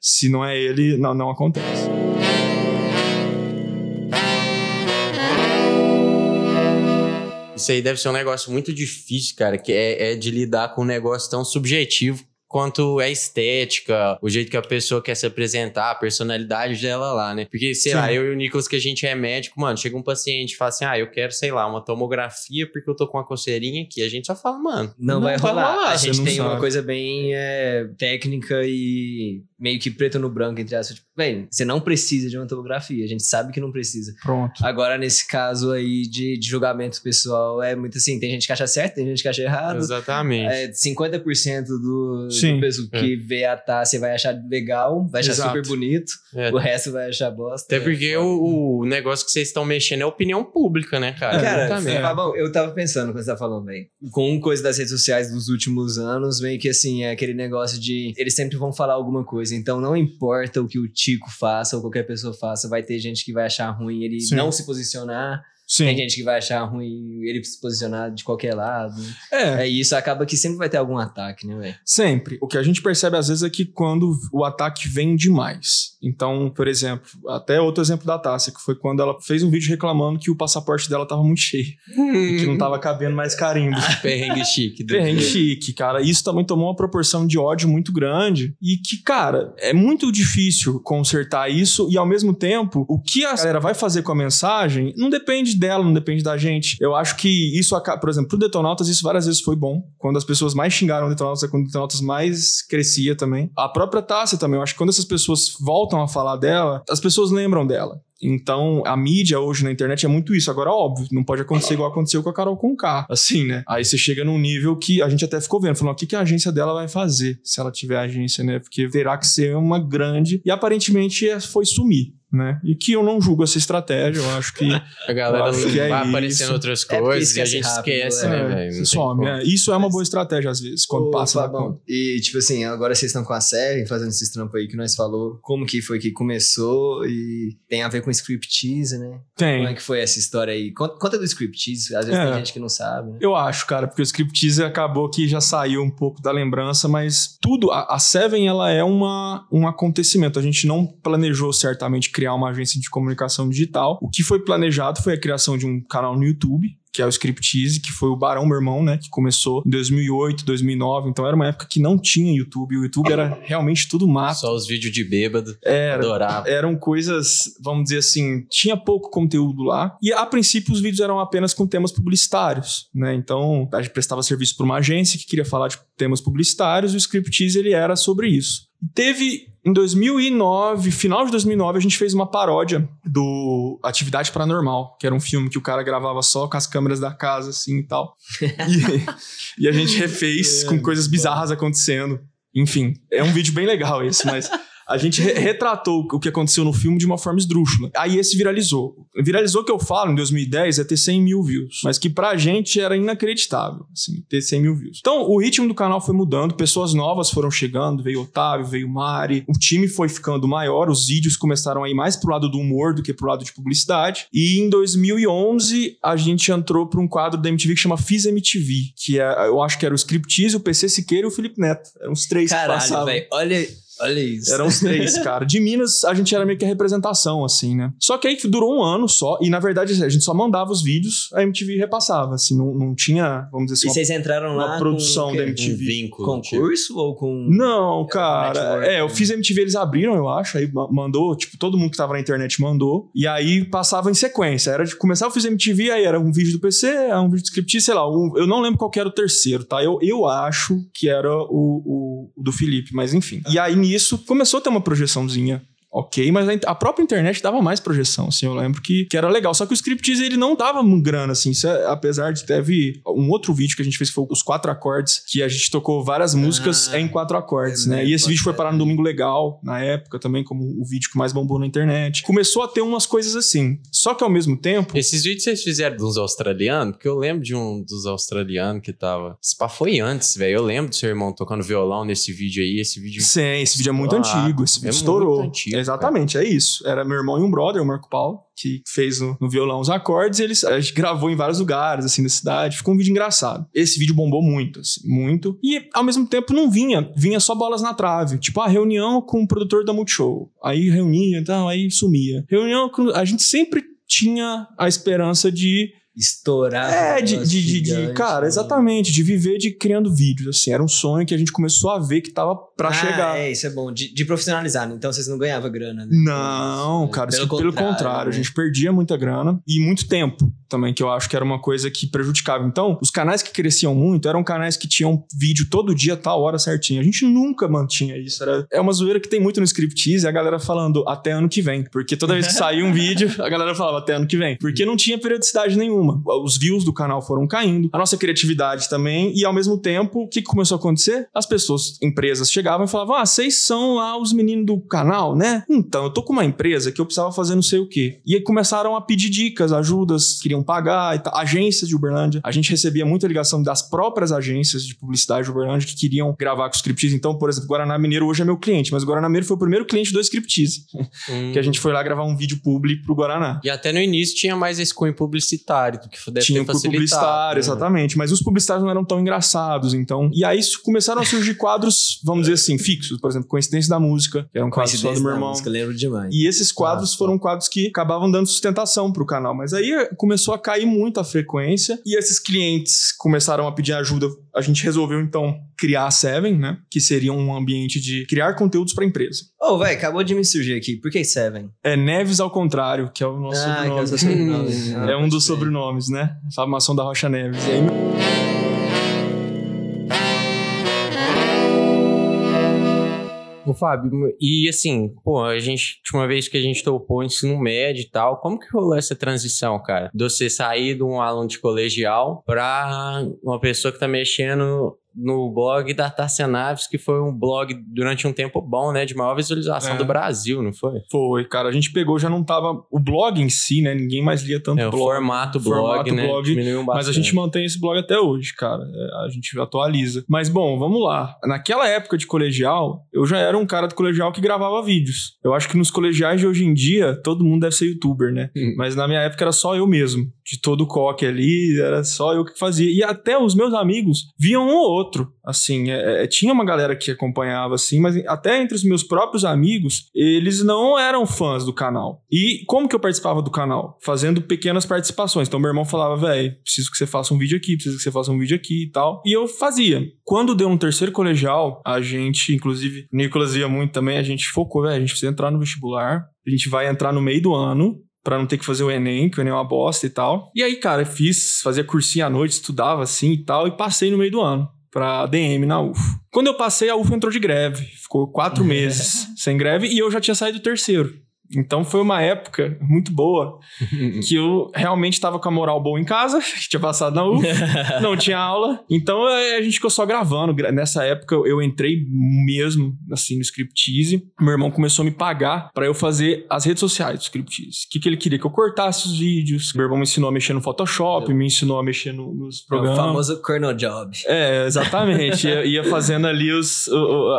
se não é ele, não, não acontece. Isso aí deve ser um negócio muito difícil, cara, que é, é de lidar com um negócio tão subjetivo quanto é estética, o jeito que a pessoa quer se apresentar, a personalidade dela lá, né? Porque, sei Sim. lá, eu e o Nicolas, que a gente é médico, mano, chega um paciente e fala assim: ah, eu quero, sei lá, uma tomografia porque eu tô com uma coceirinha aqui. A gente só fala, mano. Não, não vai, rolar. rolar. A gente tem sabe. uma coisa bem é, técnica e meio que preto no branco, entre aspas. Tipo, bem, você não precisa de uma tomografia, a gente sabe que não precisa. Pronto. Agora, nesse caso aí de, de julgamento pessoal, é muito assim: tem gente que acha certo, tem gente que acha errado. Exatamente. É, 50% do Sim, do é. que vê a Tassi vai achar legal, vai achar Exato. super bonito, é. o resto vai achar bosta. Até porque é o, o, negócio que vocês estão mexendo é opinião pública, né, cara? Cara, bom, eu tava pensando quando você tá falando, velho. Com coisa das redes sociais dos últimos anos, meio que assim, é aquele negócio de eles sempre vão falar alguma coisa, então não importa o que o Tico faça ou qualquer pessoa faça, vai ter gente que vai achar ruim ele Sim. não se posicionar Sim. Tem gente que vai achar ruim ele se posicionar de qualquer lado. É, É isso, acaba que sempre vai ter algum ataque, né, velho? Sempre. O que a gente percebe às vezes é que quando o ataque vem demais. Então, por exemplo, até outro exemplo da Tássia, que foi quando ela fez um vídeo reclamando que o passaporte dela tava muito cheio, e que não tava cabendo mais carimbo. [LAUGHS] Perrengue chique. Perrengue chique, cara. Isso também tomou uma proporção de ódio muito grande. E que, cara, é muito difícil consertar isso. E ao mesmo tempo, o que a galera vai fazer com a mensagem não depende dela, não depende da gente. Eu acho que isso por exemplo, pro Detonautas, isso várias vezes foi bom. Quando as pessoas mais xingaram o Detonautas, é quando o Detonautas mais crescia também. A própria Tássia também, eu acho que quando essas pessoas voltam a falar dela, as pessoas lembram dela. Então, a mídia hoje na internet é muito isso. Agora, óbvio, não pode acontecer igual aconteceu com a Carol Conká. Assim, né? Aí você chega num nível que a gente até ficou vendo, falando, o que, que a agência dela vai fazer se ela tiver agência, né? Porque terá que ser uma grande. E aparentemente é- foi sumir. Né? E que eu não julgo essa estratégia, eu acho que [LAUGHS] A galera acho que é vai isso. aparecendo outras É coisas e a gente rápido, esquece, é. né, é, velho? Tem some. é. Isso é uma boa estratégia, às vezes, quando Ô, passa Fabão, conta. E, tipo assim, agora vocês estão com a série, fazendo esses trampos aí que nós falou. Como que foi que começou e tem a ver com scriptease, né? Como é Tem. que foi essa história aí? Conta, conta do scriptease, às vezes É. tem gente que não sabe, né? Eu acho, cara, porque o scriptease acabou que já saiu um pouco da lembrança, mas tudo, a, a Seven, ela é uma, um acontecimento. A gente não planejou certamente criar uma agência de comunicação digital. O que foi planejado foi a criação de um canal no YouTube, que é o Scriptease, que foi o Barão, meu irmão, né, que começou em 2008, 2009. Então era uma época que não tinha YouTube. O YouTube era realmente tudo mato. Só os vídeos de bêbado. Era. Adorava. Eram coisas, vamos dizer assim, tinha pouco conteúdo lá. E a princípio os vídeos eram apenas com temas publicitários, né? Então a gente prestava serviço para uma agência que queria falar de temas publicitários e o Scriptease ele era sobre isso. Teve em 2009, final de 2009, a gente fez uma paródia do Atividade Paranormal, que era um filme que o cara gravava só com as câmeras da casa, assim e tal. E, e a gente refez [LAUGHS] com coisas bizarras acontecendo. Enfim, é um vídeo bem legal esse, mas a gente re- retratou o que aconteceu no filme de uma forma esdrúxula. Aí esse viralizou. Viralizou que eu falo em 2010 é ter 100 mil views, mas que pra gente era inacreditável, assim, ter 100 mil views. Então o ritmo do canal foi mudando, pessoas novas foram chegando, veio Otávio, veio Mari, o time foi ficando maior, os vídeos começaram a ir mais pro lado do humor do que pro lado de publicidade. E em 2011 a gente entrou pra um quadro da MTV que chama Fiz MTV, que é, eu acho que era o Scriptease, o PC Siqueira e o Felipe Neto. Eram os três que Caralho, passavam. velho. Olha, olha isso. Eram os três, [LAUGHS] cara. De Minas, a gente era meio que a representação, assim, né? Só que aí durou um ano só, e na verdade a gente só mandava os vídeos, a MTV repassava, assim, não, não tinha, vamos dizer E assim, vocês entraram uma, lá uma produção com, da? Um MTV. vínculo. tipo. concurso ou com... Não, cara. network, É, eu né? fiz MTV, eles abriram, eu acho, aí ma- mandou, tipo, todo mundo que tava na internet mandou, e aí passava em sequência. Era de começar, eu fiz MTV, aí era um vídeo do PC, aí um vídeo do script, sei lá, um- eu não lembro qual que era o terceiro, tá? Eu, eu acho que era o, o, o do Felipe, mas enfim. E aí nisso começou a ter uma projeçãozinha. Ok, mas a própria internet dava mais projeção, assim, eu lembro que, que era legal. Só que o Scriptease, ele não dava grana, assim, é- apesar de teve um outro vídeo que a gente fez, que foi os quatro acordes, que a gente tocou várias músicas Ah, em quatro acordes, é né? E esse vídeo foi parar no Domingo Legal, na época também, como o vídeo que mais bombou na internet. Começou a ter umas coisas assim. Só que ao mesmo tempo, Esses vídeos vocês fizeram dos australianos? Porque eu lembro de um dos australianos que tava. Esse pá foi antes, velho. Eu lembro do seu irmão tocando violão nesse vídeo aí. Esse vídeo. Sim, esse vídeo é muito Ah, antigo, esse vídeo é estourou. muito antigo, Exatamente, é isso. Era meu irmão e um brother, o Marco Paulo, que fez no, no violão os acordes, e eles, a gente gravou em vários lugares, assim, da cidade. Ficou um vídeo engraçado. Esse vídeo bombou muito, assim, muito. E, ao mesmo tempo, não vinha. Vinha só bolas na trave. Tipo, a reunião com o produtor da Multishow. Aí reunia, então, aí sumia. Reunião com... A gente sempre tinha a esperança de Estourar. é, de, de, de, de- cara, né? exatamente, de viver de criando vídeos, assim, era um sonho que a gente começou a ver que tava pra ah, chegar. É, isso é bom. De, de profissionalizar, né? Então vocês não ganhavam grana, né? Não, cara, né? isso pelo contrário, a né? gente perdia muita grana e muito tempo também, que eu acho que era uma coisa que prejudicava. Então, os canais que cresciam muito eram canais que tinham vídeo todo dia, tal hora certinho. A gente nunca mantinha isso. Era, é uma zoeira que tem muito no Scriptease, a galera falando até ano que vem. Porque toda vez que [LAUGHS] saía um vídeo, a galera falava até ano que vem. Porque não tinha periodicidade nenhuma. Os views do canal foram caindo, a nossa criatividade também, e ao mesmo tempo, o que começou a acontecer? As pessoas, empresas chegavam e falavam: Ah, vocês são lá os meninos do canal, né? Então, eu tô com uma empresa que eu precisava fazer não sei o quê. E aí começaram a pedir dicas, ajudas, queriam pagar e tal. Agências de Uberlândia. A gente recebia muita ligação das próprias agências de publicidade de Uberlândia que queriam gravar com o Scriptease. Então, por exemplo, Guaraná Mineiro hoje é meu cliente, mas Guaraná Mineiro foi o primeiro cliente do Scriptease. Hum. [LAUGHS] que a gente foi lá gravar um vídeo público pro Guaraná. E até no início tinha mais esse cunho publicitário, do que deve tinha ter facilitado. publicitário, né? exatamente. Mas os publicitários não eram tão engraçados, então... E aí começaram a surgir quadros, vamos dizer assim, fixos. Por exemplo, Coincidência da Música, que era um quadro só do meu irmão. Música, lembro demais. E esses quadros ah, foram quadros que acabavam dando sustentação pro canal. Mas aí começou a cair muito a frequência e esses clientes começaram a pedir ajuda. A gente resolveu, então, criar a Seven, né? Que seria um ambiente de criar conteúdos para empresa. Ô, oh, velho, acabou de me surgir aqui. Por que Seven? É Neves ao contrário, que é o nosso ah, sobrenome. É, o sobrenome. ah, [LAUGHS] é um dos ser. sobrenomes, né? Famação da Rocha Neves. E aí... Fábio, e assim, pô, a gente, última vez que a gente topou ensino médio e tal, como que rolou essa transição, cara? De você sair de um aluno de colegial pra uma pessoa que tá mexendo no blog da Tássia Naves, que foi um blog durante um tempo bom, né? De maior visualização é. do Brasil, não foi? Foi, cara. A gente pegou, já não tava. O blog em si, né? Ninguém mais lia tanto é, blog. O formato blog, formato né? Blog, Diminuiu bastante. Mas a gente mantém esse blog até hoje, cara. É, a gente atualiza. Mas bom, vamos lá. Naquela época de colegial, eu já era um cara do colegial que gravava vídeos. Eu acho que nos colegiais de hoje em dia, todo mundo deve ser youtuber, né? Hum. Mas na minha época era só eu mesmo. De todo o coque ali, era só eu que fazia. E até os meus amigos viam um ou outro. Assim, é, é, tinha uma galera que acompanhava, assim, mas até entre os meus próprios amigos, eles não eram fãs do canal. E como que eu participava do canal? Fazendo pequenas participações. Então, meu irmão falava, velho, preciso que você faça um vídeo aqui, preciso que você faça um vídeo aqui e tal. E eu fazia. Quando deu um terceiro colegial, a gente, inclusive, Nicolas via muito também, a gente focou, velho, a gente precisa entrar no vestibular, a gente vai entrar no meio do ano, para não ter que fazer o Enem, que o Enem é uma bosta e tal. E aí, cara, fiz, fazia cursinho à noite, estudava assim e tal, e passei no meio do ano para DM na UFO. Quando eu passei, a UFO entrou de greve. Ficou quatro [LAUGHS] meses sem greve e eu já tinha saído do terceiro. Então foi uma época muito boa [LAUGHS] que eu realmente estava com a moral boa em casa, [LAUGHS] tinha passado na UF, [LAUGHS] não tinha aula. Então a gente ficou só gravando. Nessa época eu entrei mesmo assim no Scriptise. Meu irmão começou a me pagar para eu fazer as redes sociais do Scriptise. O que, que ele queria? Que eu cortasse os vídeos. Meu irmão me ensinou a mexer no Photoshop, me ensinou a mexer no, nos programas. É o famoso kernel job. É, exatamente. ia, ia, fazendo ali os.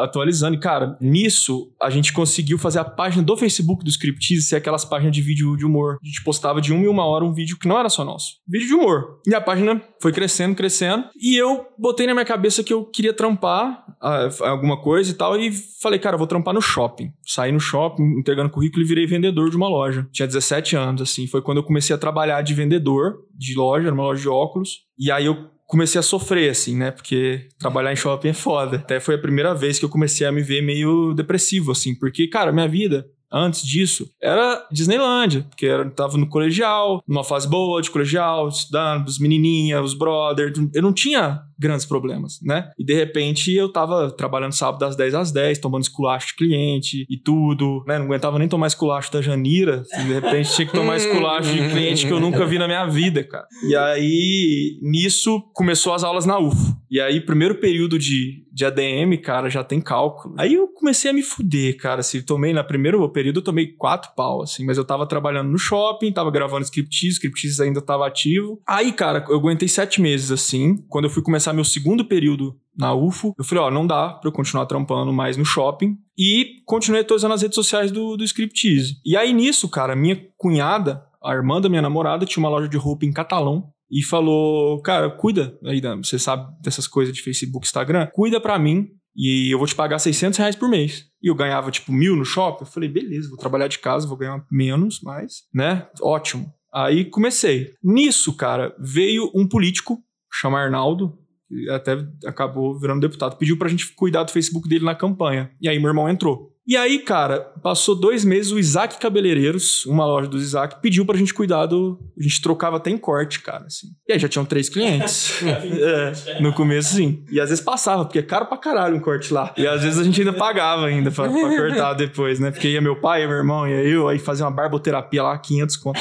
atualizando. E, cara, nisso a gente conseguiu fazer a página do Facebook do Scriptise ser aquelas páginas de vídeo de humor. A gente postava de uma em uma hora um vídeo que não era só nosso. Vídeo de humor. E a página foi crescendo, crescendo. E eu botei na minha cabeça que eu queria trampar uh, alguma coisa e tal. E falei, cara, vou trampar no shopping. Saí no shopping, entregando currículo e virei vendedor de uma loja. Tinha 17 anos, assim. Foi quando eu comecei a trabalhar de vendedor de loja, era uma loja de óculos. E aí eu comecei a sofrer, assim, né? Porque trabalhar em shopping é foda. Até foi a primeira vez que eu comecei a me ver meio depressivo, assim. Porque, cara, minha vida antes disso, era Disneylândia, porque eu tava no colegial, numa fase boa de colegial, estudando, os menininhas, os brothers, eu não tinha grandes problemas, né? E de repente eu tava trabalhando sábado das 10 às 10, tomando esculacho de cliente e tudo, né? Não aguentava nem tomar esculacho da Janira, assim, de repente tinha que tomar esculacho de cliente que eu nunca vi na minha vida, cara. E aí, nisso, começou as aulas na UFO. E aí, primeiro período de, de ADM, cara, já tem cálculo. Aí eu comecei a me fuder, cara. Assim, tomei na primeiro período, eu tomei quatro pau, assim. Mas eu tava trabalhando no shopping, tava gravando Scriptis, Scriptis ainda tava ativo. Aí, cara, eu aguentei sete meses, assim. Quando eu fui começar começar meu segundo período na UFO, eu falei, ó, não dá pra eu continuar trampando mais no shopping. E continuei atualizando as redes sociais do, do Scriptease. E aí nisso, cara, minha cunhada, a irmã da minha namorada, tinha uma loja de roupa em Catalão. E falou, cara, cuida aí, você sabe dessas coisas de Facebook, Instagram, cuida pra mim e eu vou te pagar 600 reais por mês. E eu ganhava, tipo, mil no shopping. Eu falei, beleza, vou trabalhar de casa, vou ganhar menos, mas, né, ótimo. Aí comecei. Nisso, cara, veio um político, chama Arnaldo, até acabou virando deputado, pediu pra gente cuidar do Facebook dele na campanha. E aí meu irmão entrou. E aí, cara, passou dois meses, o Isaac Cabeleireiros, uma loja do Isaac, pediu pra gente cuidar do. A gente trocava até em corte, cara, assim. E aí já tinham três clientes. [LAUGHS] é, no começo, sim. E às vezes passava, porque é caro pra caralho um corte lá. E às vezes a gente ainda pagava ainda pra, pra [LAUGHS] cortar depois, né? Porque ia meu pai, ia meu irmão, ia eu, aí fazia uma barboterapia lá, 500 conto.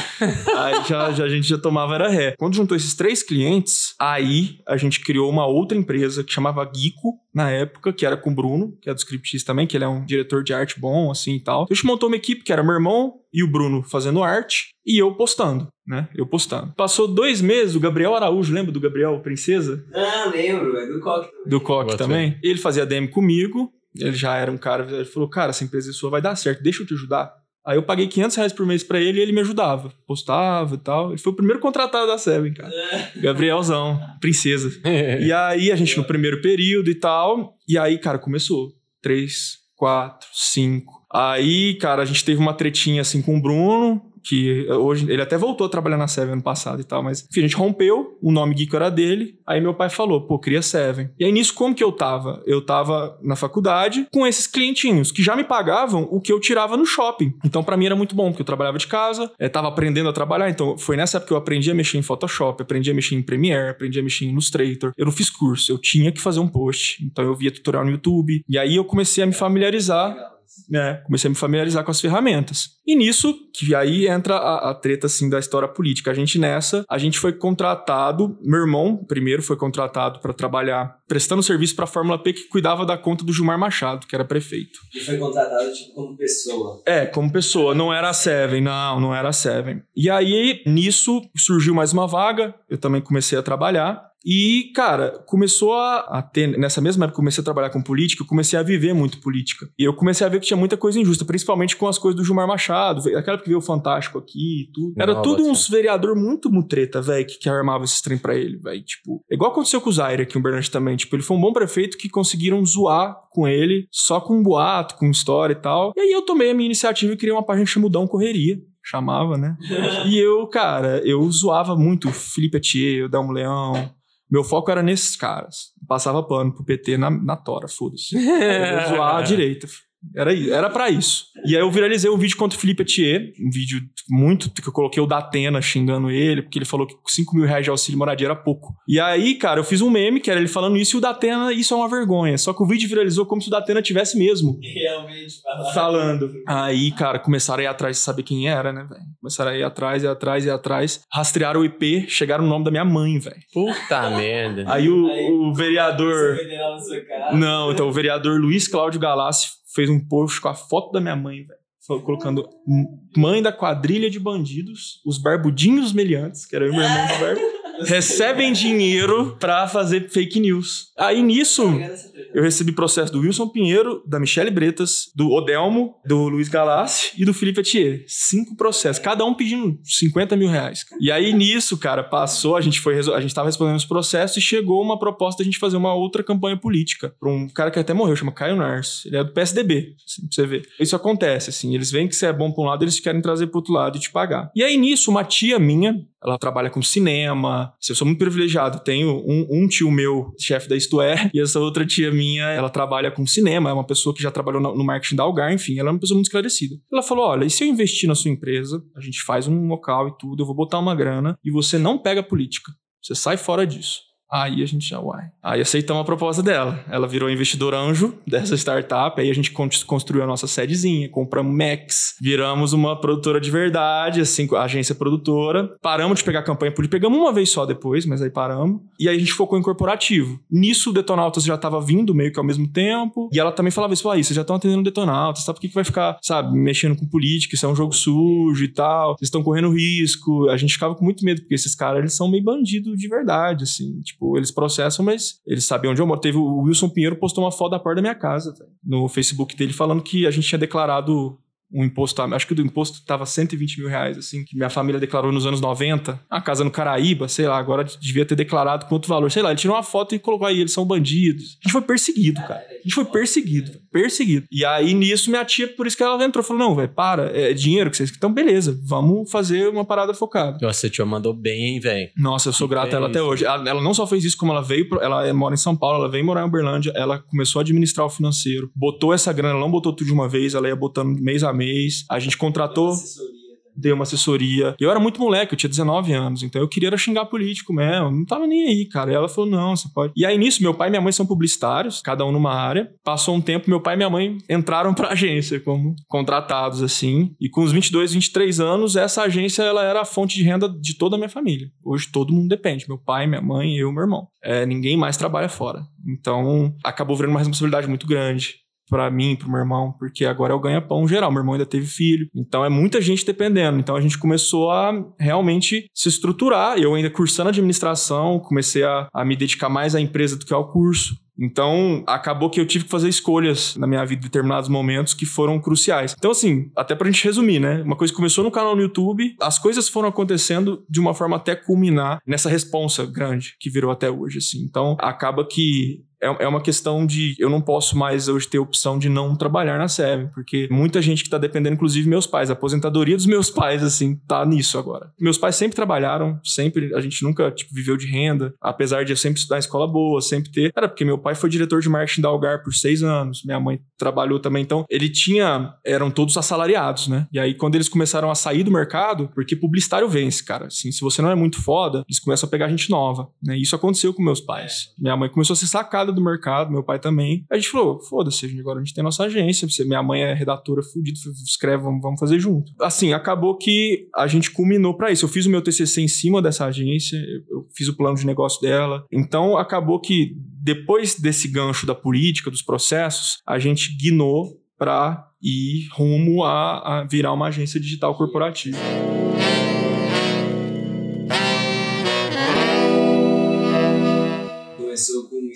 aí já, já, a gente já tomava era ré. Quando juntou esses três clientes, aí a gente criou uma outra empresa que chamava Gico, na época, que era com o Bruno, que é do Scriptist também, que ele é um diretor de arte bom, assim e tal. A gente montou uma equipe que era meu irmão e o Bruno fazendo arte e eu postando, né? Eu postando. Passou dois meses, o Gabriel Araújo, lembra do Gabriel Princesa? Ah, lembro, é do Coque também. Do Coque também. Ele fazia DM comigo, ele já era um cara, ele falou, cara, essa empresa sua vai dar certo, deixa eu te ajudar. Aí eu paguei 500 reais por mês pra ele e ele me ajudava. Postava e tal. Ele foi o primeiro contratado da Seven, cara. Gabrielzão, princesa. [LAUGHS] e aí a gente no primeiro período e tal. E aí, cara, começou. Três, quatro, cinco. Aí, cara, a gente teve uma tretinha assim com o Bruno que hoje ele até voltou a trabalhar na Seven ano passado e tal, mas enfim, a gente rompeu, o nome Geeko era dele, aí meu pai falou, pô, cria Seven. E aí nisso, como que eu tava? Eu tava na faculdade com esses clientinhos que já me pagavam o que eu tirava no shopping. Então para mim era muito bom, porque eu trabalhava de casa, é, tava aprendendo a trabalhar, então foi nessa época que eu aprendi a mexer em Photoshop, aprendi a mexer em Premiere, aprendi a mexer em Illustrator. Eu não fiz curso, eu tinha que fazer um post, então eu via tutorial no YouTube, e aí eu comecei a me familiarizar né? Comecei a me familiarizar com as ferramentas. E nisso, que aí entra a, a, treta, assim, da história política. A gente nessa, a gente foi contratado, meu irmão primeiro foi contratado para trabalhar prestando serviço para a Fórmula P que cuidava da conta do Gilmar Machado, que era prefeito. E foi contratado, tipo, como pessoa? É, como pessoa. Não era a Seven, não, não era a Seven. E aí, nisso, surgiu mais uma vaga, eu também comecei a trabalhar. E, cara, começou a, a, ter. Nessa mesma época que eu comecei a trabalhar com política, eu comecei a viver muito política. E eu comecei a ver que tinha muita coisa injusta, principalmente com as coisas do Gilmar Machado, aquela época que veio o Fantástico aqui e tudo. Era Não, tudo uns vereador muito mutreta, velho, que, que armava esse trem pra ele, velho. Tipo, igual aconteceu com o Zaire aqui em Bernard também. Tipo, ele foi um bom prefeito que conseguiram zoar com ele, só com um boato, com história e tal. E aí eu tomei a minha iniciativa e criei uma página Chamudão Correria chamava, né? [LAUGHS] e eu, cara, eu zoava muito o Felipe Atier, o Delmo Leão, meu foco era nesses caras. Passava pano pro PT na, na tora, foda-se. [LAUGHS] zoar a direita. Era, era para isso. E aí eu viralizei um vídeo contra o Felipe Etier, um vídeo muito que eu coloquei o Datena xingando ele, porque ele falou que 5 mil reais de auxílio moradia era pouco. E aí, cara, eu fiz um meme que era ele falando isso e o Datena, isso é uma vergonha. Só que o vídeo viralizou como se o Datena tivesse mesmo. [LAUGHS] Realmente falando. Aí, cara, começaram a ir atrás de saber quem era, né, velho? Começaram a ir atrás, ir atrás, ir atrás. Rastrearam o IP, chegaram no nome da minha mãe, velho. Puta [LAUGHS] merda. Aí o, aí, o vereador. Não, então o vereador Luiz Cláudio Galassi fez um post com a foto da minha mãe, velho. Colocando mãe da quadrilha de bandidos, os barbudinhos meliantes, que era eu e meu irmão do barbo, [LAUGHS] recebem dinheiro pra fazer fake news. Aí nisso, eu recebi processo do Wilson Pinheiro, da Michele Bretas, do Odelmo, do Luiz Galassi e do Felipe Atier. Cinco processos, cada um pedindo 50 mil reais. E aí nisso, cara, passou, a gente foi a gente tava respondendo os processos e chegou uma proposta de a gente fazer uma outra campanha política pra um cara que até morreu, chama Caio Nars. Ele é do PSDB, assim, pra você ver. Isso acontece, assim, eles veem que você é bom pra um lado, eles querem trazer pro outro lado e te pagar. E aí nisso, uma tia minha, ela trabalha com cinema. Eu sou muito privilegiado. Tenho um, um tio meu, chefe da Isto É, e essa outra tia minha, ela trabalha com cinema. É uma pessoa que já trabalhou no marketing da Algar, enfim, ela é uma pessoa muito esclarecida. Ela falou: olha, e se eu investir na sua empresa, a gente faz um local e tudo, eu vou botar uma grana e você não pega política. Você sai fora disso. Aí a gente já, uai. Aí aceitamos a proposta dela. Ela virou investidor anjo dessa startup. Aí a gente construiu a nossa sedezinha, compramos Max, viramos uma produtora de verdade, assim, agência produtora. Paramos de pegar campanha política. Pegamos uma vez só depois, mas aí paramos. E aí a gente focou em corporativo. Nisso o Detonautas já estava vindo meio que ao mesmo tempo. E ela também falava isso: aí, vocês já estão atendendo Detonautas, tá? Por que, que vai ficar, sabe, mexendo com política? Isso é um jogo sujo e tal. Vocês estão correndo risco. A gente ficava com muito medo, porque esses caras, eles são meio bandidos de verdade, assim. Tipo, Tipo, eles processam, mas eles sabem onde eu moro. Teve o Wilson Pinheiro postou uma foto da porta da minha casa tá? no Facebook dele falando que a gente tinha declarado um imposto, acho que o imposto estava 120 mil reais, assim, que minha família declarou nos anos 90, a casa no Caraíba, sei lá, agora devia ter declarado com outro valor, sei lá, ele tirou uma foto e colocou aí, eles são bandidos. A gente foi perseguido, cara. A gente foi perseguido, perseguido. E aí, nisso, minha tia, por isso que ela entrou, falou, não, velho, para, é dinheiro que vocês... Então, beleza, vamos fazer uma parada focada. Nossa, a tia mandou bem, hein, velho. Nossa, eu sou grato a ela até hoje. Ela, ela, não só fez isso, como ela veio, ela mora em São Paulo, ela veio morar em Uberlândia, ela começou a administrar o financeiro, botou essa grana, ela não botou tudo de uma vez, ela ia botando mês a mês. A gente contratou dei uma assessoria. Eu era muito moleque, eu tinha 19 anos, então eu queria era xingar político mesmo, não tava nem aí, cara. E ela falou: não, você pode. E aí nisso, meu pai e minha mãe são publicitários, cada um numa área. Passou um tempo, meu pai e minha mãe entraram pra agência como contratados, assim. E com os 22, 23 anos, essa agência ela era a fonte de renda de toda a minha família. Hoje todo mundo depende: meu pai, minha mãe, eu meu irmão. É, ninguém mais trabalha fora. Então acabou virando uma responsabilidade muito grande para mim, pro meu irmão, porque agora é o ganha-pão geral. Meu irmão ainda teve filho. Então é muita gente dependendo. Então a gente começou a realmente se estruturar. Eu ainda cursando administração, comecei a, a me dedicar mais à empresa do que ao curso. Então, acabou que eu tive que fazer escolhas na minha vida em determinados momentos que foram cruciais. Então, assim, até pra gente resumir, né? Uma coisa começou no canal no YouTube, as coisas foram acontecendo de uma forma até culminar nessa responsa grande que virou até hoje, assim. Então, acaba que é, é uma questão de eu não posso mais hoje ter opção de não trabalhar na Seven, porque muita gente que tá dependendo, inclusive meus pais, a aposentadoria dos meus pais, assim, tá nisso agora. Meus pais sempre trabalharam, sempre, a gente nunca, tipo, viveu de renda, apesar de eu sempre estudar em escola boa, sempre ter. Era porque meu pai foi diretor de marketing da Algar por seis anos, minha mãe trabalhou também, então ele tinha, eram todos assalariados, né? E aí quando eles começaram a sair do mercado, porque publicitário vence, cara, assim, se você não é muito foda, eles começam a pegar gente nova, né? Isso aconteceu com meus pais. Minha mãe começou a ser sacada do mercado, meu pai também. A gente falou, foda-se, agora a gente tem nossa agência, minha mãe é redatora fudida, escreve, vamos, vamos fazer junto. Assim, acabou que a gente culminou para isso. Eu fiz o meu TCC em cima dessa agência, eu fiz o plano de negócio dela. Então, acabou que depois desse gancho da política, dos processos, a gente guinou para ir rumo a, a virar uma agência digital corporativa.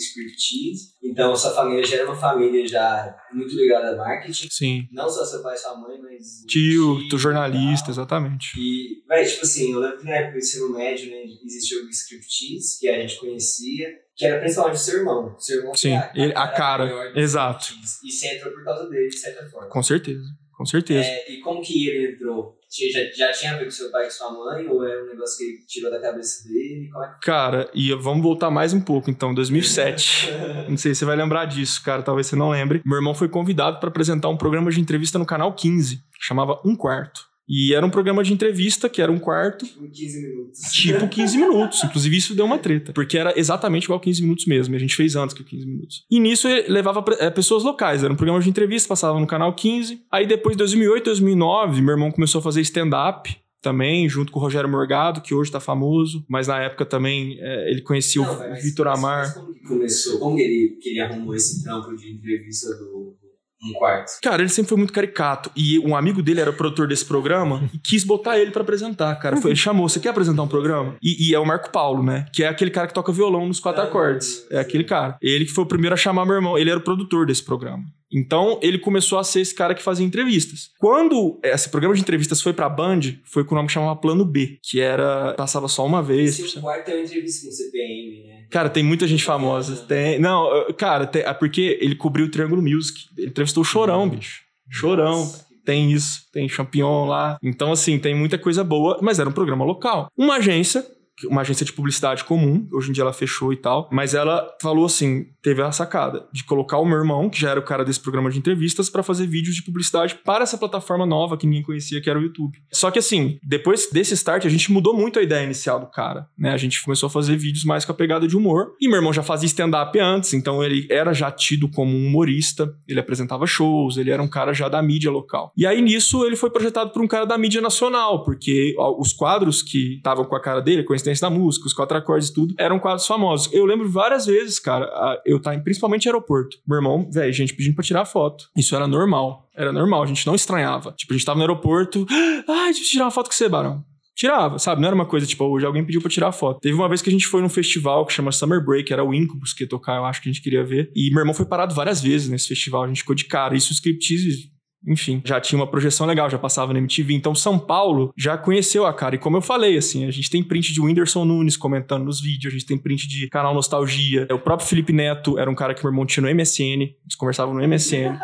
Expertise. Então, sua família já era uma família já muito ligada a marketing. Sim. Não só seu pai e sua mãe, mas. Tio, tio jornalista, exatamente. E, véi, tipo assim, eu lembro que na época do ensino médio, né, existia o Scriptease, que a gente conhecia, que era principalmente o seu irmão. Seu irmão Sim, a, ele, a cara. Exato. E você entrou por causa dele, de certa forma. Com certeza. Com certeza. É, e como que ele entrou? Já, já tinha a ver com seu pai e sua mãe? Ou é um negócio que ele tirou da cabeça dele? É? Cara, e vamos voltar mais um pouco, então, 2007. [LAUGHS] não sei se você vai lembrar disso, cara, talvez você não lembre. Meu irmão foi convidado para apresentar um programa de entrevista no canal 15, que chamava Um Quarto. E era um programa de entrevista, que era um quarto. Tipo 15 minutos. Tipo 15 minutos. Inclusive, isso deu uma treta. Porque era exatamente igual 15 minutos mesmo. E a gente fez antes que 15 minutos. E nisso levava é, pessoas locais. Era um programa de entrevista, passava no canal 15. Aí depois, 2008, 2009, meu irmão começou a fazer stand-up também, junto com o Rogério Morgado, que hoje tá famoso, mas na época também é, ele conhecia Não, o Vitor Amar. Mas como que começou? Como que ele, que ele arrumou esse trampo de entrevista do, um quarto. Cara, ele sempre foi muito caricato. E um amigo dele era o produtor desse programa e quis botar ele para apresentar, cara. Foi, ele chamou, você quer apresentar um programa? E, e, é o Marco Paulo, né? Que é aquele cara que toca violão nos quatro é, acordes. É, é aquele cara. Ele que foi o primeiro a chamar meu irmão. Ele era o produtor desse programa. Então, ele começou a ser esse cara que fazia entrevistas. Quando esse programa de entrevistas foi pra Band, foi com o nome que chamava Plano B, que era. passava só uma vez. Esse quarto é uma entrevista com o CPM, né? Cara, tem muita gente famosa. Tem. Não, cara, tem... é porque ele cobriu o Triângulo Music. Ele entrevistou o Chorão, uhum. bicho. Chorão. Nossa tem isso, tem Champion lá. Então, assim, tem muita coisa boa, mas era um programa local. Uma agência uma agência de publicidade comum, hoje em dia ela fechou e tal, mas ela falou assim, teve a sacada de colocar o meu irmão, que já era o cara desse programa de entrevistas, para fazer vídeos de publicidade para essa plataforma nova que ninguém conhecia, que era o YouTube. Só que assim, depois desse start, a gente mudou muito a ideia inicial do cara, né? A gente começou a fazer vídeos mais com a pegada de humor, e meu irmão já fazia stand-up antes, então ele era já tido como um humorista, ele apresentava shows, ele era um cara já da mídia local. E aí nisso ele foi projetado por um cara da mídia nacional, porque os quadros que estavam com a cara dele, com da música, os quatro acordes tudo, eram quadros famosos. Eu lembro várias vezes, cara, eu tá em principalmente aeroporto. Meu irmão, velho, gente pedindo pra tirar foto. Isso era normal. Era normal, a gente não estranhava. Tipo, a gente tava no aeroporto, [GASPS] ah, deixa eu tirar uma foto com você, Barão. Tirava, sabe? Não era uma coisa tipo, hoje alguém pediu pra tirar foto. Teve uma vez que a gente foi num festival que chama Summer Break, era o Incubus que ia tocar, eu acho que a gente queria ver. E meu irmão foi parado várias vezes nesse festival, a gente ficou de cara. Isso o Scriptease enfim, já tinha uma projeção legal, já passava na MTV. Então, São Paulo já conheceu a cara. E como eu falei, assim, a gente tem print de Whindersson Nunes comentando nos vídeos, a gente tem print de canal Nostalgia. O próprio Felipe Neto era um cara que meu irmão tinha no MSN, eles conversavam no MSN.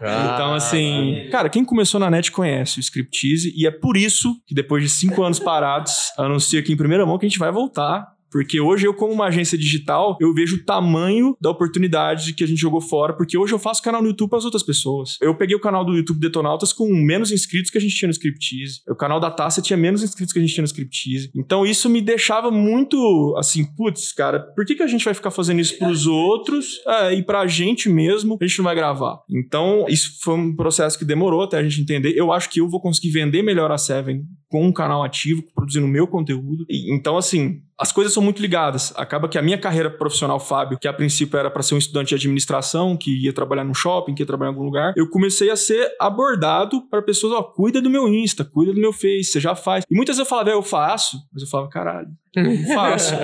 Ah, então, assim, cara, quem começou na net conhece o Scriptise e é por isso que depois de cinco anos parados, [LAUGHS] anuncio aqui em primeira mão que a gente vai voltar porque hoje eu, como uma agência digital, eu vejo o tamanho da oportunidade que a gente jogou fora, porque hoje eu faço canal no YouTube para as outras pessoas. Eu peguei o canal do YouTube Detonautas com menos inscritos que a gente tinha no Scriptease. O canal da Taça tinha menos inscritos que a gente tinha no Scriptease. Então isso me deixava muito assim, putz, cara, por que, que a gente vai ficar fazendo isso pros outros é, e pra gente mesmo a gente não vai gravar? Então isso foi um processo que demorou até a gente entender. Eu acho que eu vou conseguir vender melhor a Seven com um canal ativo, produzindo meu conteúdo. E, então, assim, as coisas são muito ligadas. Acaba que a minha carreira profissional, Fábio, que a princípio era para ser um estudante de administração, que ia trabalhar no shopping, que ia trabalhar em algum lugar, eu comecei a ser abordado para pessoas, ó, cuida do meu Insta, cuida do meu Face, você já faz. E muitas vezes eu falava, é, eu faço, mas eu falava, caralho, não [LAUGHS] faço.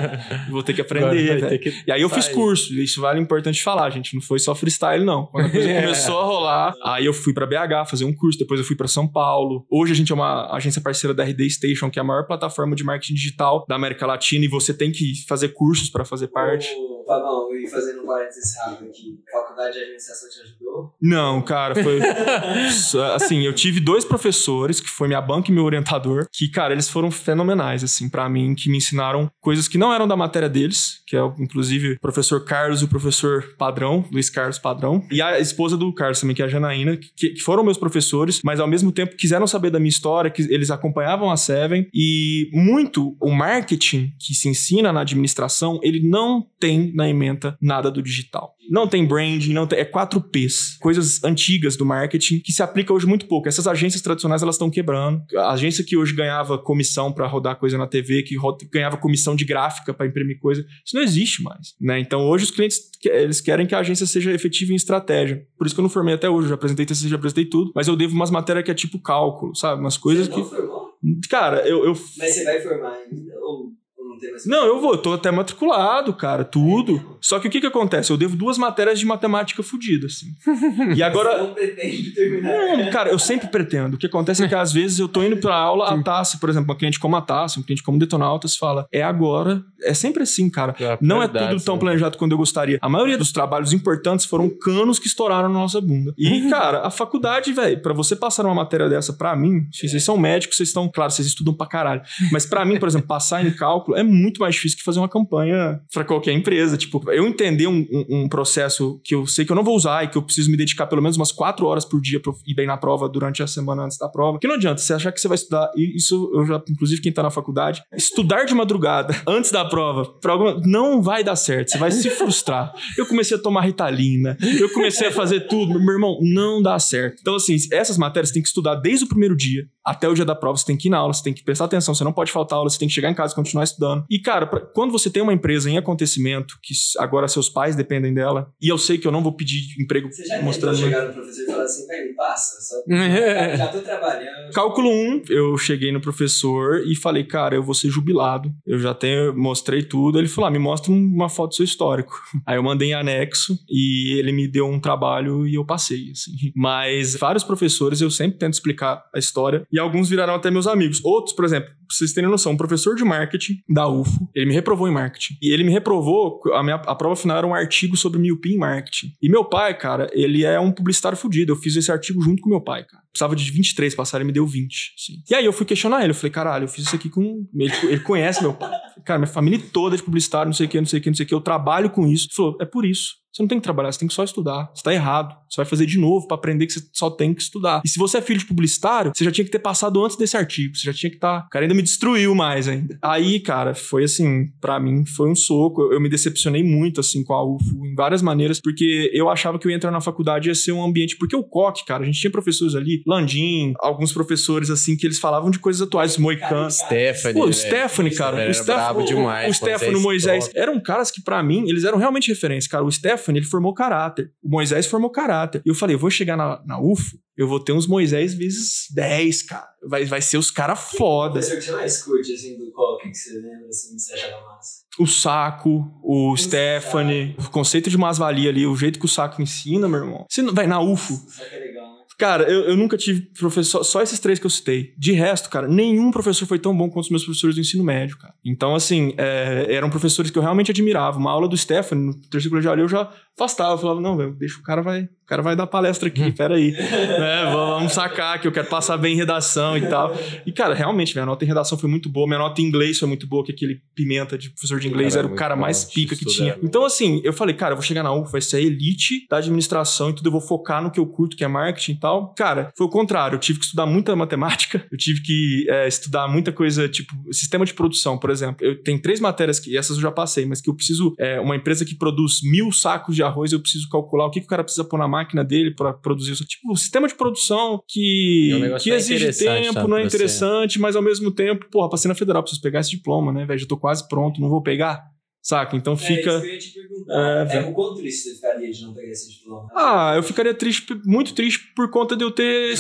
Vou ter que aprender, ter que... E aí eu fiz curso, isso vale importante falar, gente, não foi só freestyle não. Quando a coisa [LAUGHS] começou a rolar, aí eu fui para BH fazer um curso, depois eu fui para São Paulo. Hoje a gente é uma agência parceira da RD Station, que é a maior plataforma de marketing digital da América Latina e você tem que fazer cursos para fazer parte. Ô, Fabão, e fazendo um parênteses rápido aqui, faculdade de administração te ajudou? Não, cara, foi [LAUGHS] assim, eu tive dois professores que foi minha banca e meu orientador, que cara, eles foram fenomenais assim para mim, que me ensinaram coisas que não eram da matéria deles, que é inclusive o professor Carlos e o professor Padrão, Luiz Carlos Padrão, e a esposa do Carlos também, que é a Janaína, que, que foram meus professores, mas ao mesmo tempo quiseram saber da minha história, que eles acompanhavam a Seven e muito o marketing que se ensina na administração, ele não tem na ementa nada do digital. Não tem branding, não tem, é 4 Ps, coisas antigas do marketing que se aplica hoje muito pouco. Essas agências tradicionais elas estão quebrando. A agência que hoje ganhava comissão para rodar coisa na TV, que ganhava comissão de gráfica para imprimir coisa, isso não existe mais, né? Então hoje os clientes eles querem que a agência seja efetiva em estratégia. Por isso que eu não formei até hoje, já apresentei TCC, já apresentei tudo, mas eu devo umas matérias que é tipo cálculo, sabe? Umas coisas Você que? Cara, eu, eu Mas você vai formar ainda? Ou tem mais Não, eu vou, eu tô até matriculado, cara, tudo. Só que o que que acontece? Eu devo duas matérias de matemática fodida, assim. [LAUGHS] E Você agora. não pretende terminar. Não, cara, eu sempre pretendo. O que acontece é que às vezes eu tô indo pra aula, a Tassi, por exemplo, uma cliente como a Tassi, um cliente como o Detonautas, fala: é agora. É sempre assim, cara. É, Não é tudo tão planejado quanto eu gostaria. A maioria dos trabalhos importantes foram canos que estouraram na nossa bunda. E, cara, a faculdade, velho, pra você passar uma matéria dessa pra mim, vocês são médicos, vocês estão, claro, vocês estudam pra caralho. Mas pra mim, por exemplo, passar em cálculo é muito mais difícil que fazer uma campanha pra qualquer empresa. Tipo, eu entender um, um- um processo que eu sei que eu não vou usar e que eu preciso me dedicar pelo menos umas quatro horas por dia eu ir bem na prova durante a semana antes da prova. Que não adianta, você achar que você vai estudar, e isso eu já, inclusive quem tá na faculdade, estudar de madrugada [LAUGHS] antes da prova, pra alguma, não vai dar certo, você vai se frustrar. Eu comecei a tomar ritalina, eu comecei a fazer tudo, meu irmão, não dá certo. Então, assim, essas matérias você tem que estudar desde o primeiro dia até o dia da prova, você tem que ir na aula, você tem que prestar atenção, você não pode faltar aula, você tem que chegar em casa e continuar estudando. E, cara, pra- quando você tem uma empresa em acontecimento, que agora seus pais dependem dela, e eu sei que eu não vou pedir emprego Você já mostrando. chegar no professor e falar assim, me passa. Só... [LAUGHS] já, já tô trabalhando. Cálculo 1, eu cheguei no professor e falei, cara, eu vou ser jubilado. Eu já tenho, mostrei tudo. Ele falou, ah, me mostra uma foto do seu histórico. [LAUGHS] Aí eu mandei em anexo e ele me deu um trabalho e eu passei, assim. Mas vários professores, eu sempre tento explicar a história e alguns viraram até meus amigos. Outros, por exemplo, pra vocês terem noção, um professor de marketing da UFO, ele me reprovou em marketing. E ele me reprovou, a, minha, a prova final era um artigo sobre miopia em marketing. E meu pai, cara, ele é um publicitário fudido. Eu fiz esse artigo junto com meu pai, cara. Precisava de 23 passar, ele me deu 20. assim. E aí eu fui questionar ele. Eu falei, caralho, eu fiz isso aqui com. [LAUGHS] Ele, ele conhece meu pai. Cara, minha família toda é de publicitário, não sei o que, não sei o que, não sei o que. Eu trabalho com isso. Ele falou, é por isso. Você não tem que trabalhar, você tem que só estudar. Você tá errado. Você vai fazer de novo pra aprender que você só tem que estudar. E se você é filho de publicitário, você já tinha que ter passado antes desse artigo. Você já tinha que estar. Tá... O cara ainda me destruiu mais ainda. Aí, cara, foi assim, pra mim, foi um soco. Eu, eu me decepcionei muito, assim, com a UFO, em várias maneiras, porque eu achava que eu ia entrar na faculdade e ia ser um ambiente. Porque o COC, cara, a gente tinha professores ali, Landim, alguns professores, assim, que eles falavam de coisas atuais, Moicano. Stephanie. Pô, o velho. Stephanie, cara. O Stephanie, demais. O Stephanie, o Moisés. Eram caras que, pra mim, eles eram realmente referência. Cara, o Stephanie, ele formou caráter. O Moisés formou caráter. E eu falei, eu vou chegar na, na UFO, eu vou ter uns Moisés vezes 10, cara. Vai, vai ser os caras O foda. professor que você mais curte, assim, do coque, que você lembra, assim, que você achava massa? O Saco, o Stephanie, o conceito de mais-valia ali, o jeito que o Saco ensina, meu irmão. Você não vai na UFO. Que é legal? Cara, eu, eu nunca tive professor, só esses três que eu citei. De resto, cara, nenhum professor foi tão bom quanto os meus professores do ensino médio, cara. Então, assim, é, eram professores que eu realmente admirava. Uma aula do Stefano, no terceiro colegial, eu já afastava. Eu falava, não, velho, deixa o cara vai, o cara vai dar palestra aqui, Hum. peraí. [LAUGHS] né, vamos sacar que eu quero passar bem em redação e tal. E, cara, realmente, minha nota em redação foi muito boa. Minha nota em inglês foi muito boa, que aquele pimenta de professor de inglês Cara, era o cara bom, mais pica que tinha. muito Então, assim, eu falei, cara, eu vou chegar na UF, vai ser a elite da administração e tudo, eu vou focar no que eu curto, que é marketing e tal. Cara, foi o contrário. Eu tive que estudar muita matemática, eu tive que é, estudar muita coisa, tipo, sistema de produção, por exemplo. Eu tenho três matérias que, essas eu já passei, mas que eu preciso, é, uma empresa que produz mil sacos de arroz, eu preciso calcular o que, que o cara precisa pôr na máquina dele para produzir isso. Tipo, sistema de produção que, o negócio que é exige interessante tempo, não é pra você. interessante, mas ao mesmo tempo, porra, passei na federal, preciso pegar esse diploma, né, velho? Já tô quase pronto, não vou pegar. Saca? Então É fica. isso que eu ia te perguntar. É, É, o quanto triste você ficaria de não pegar esse diploma? Ah, eu ficaria triste, muito triste por conta de eu ter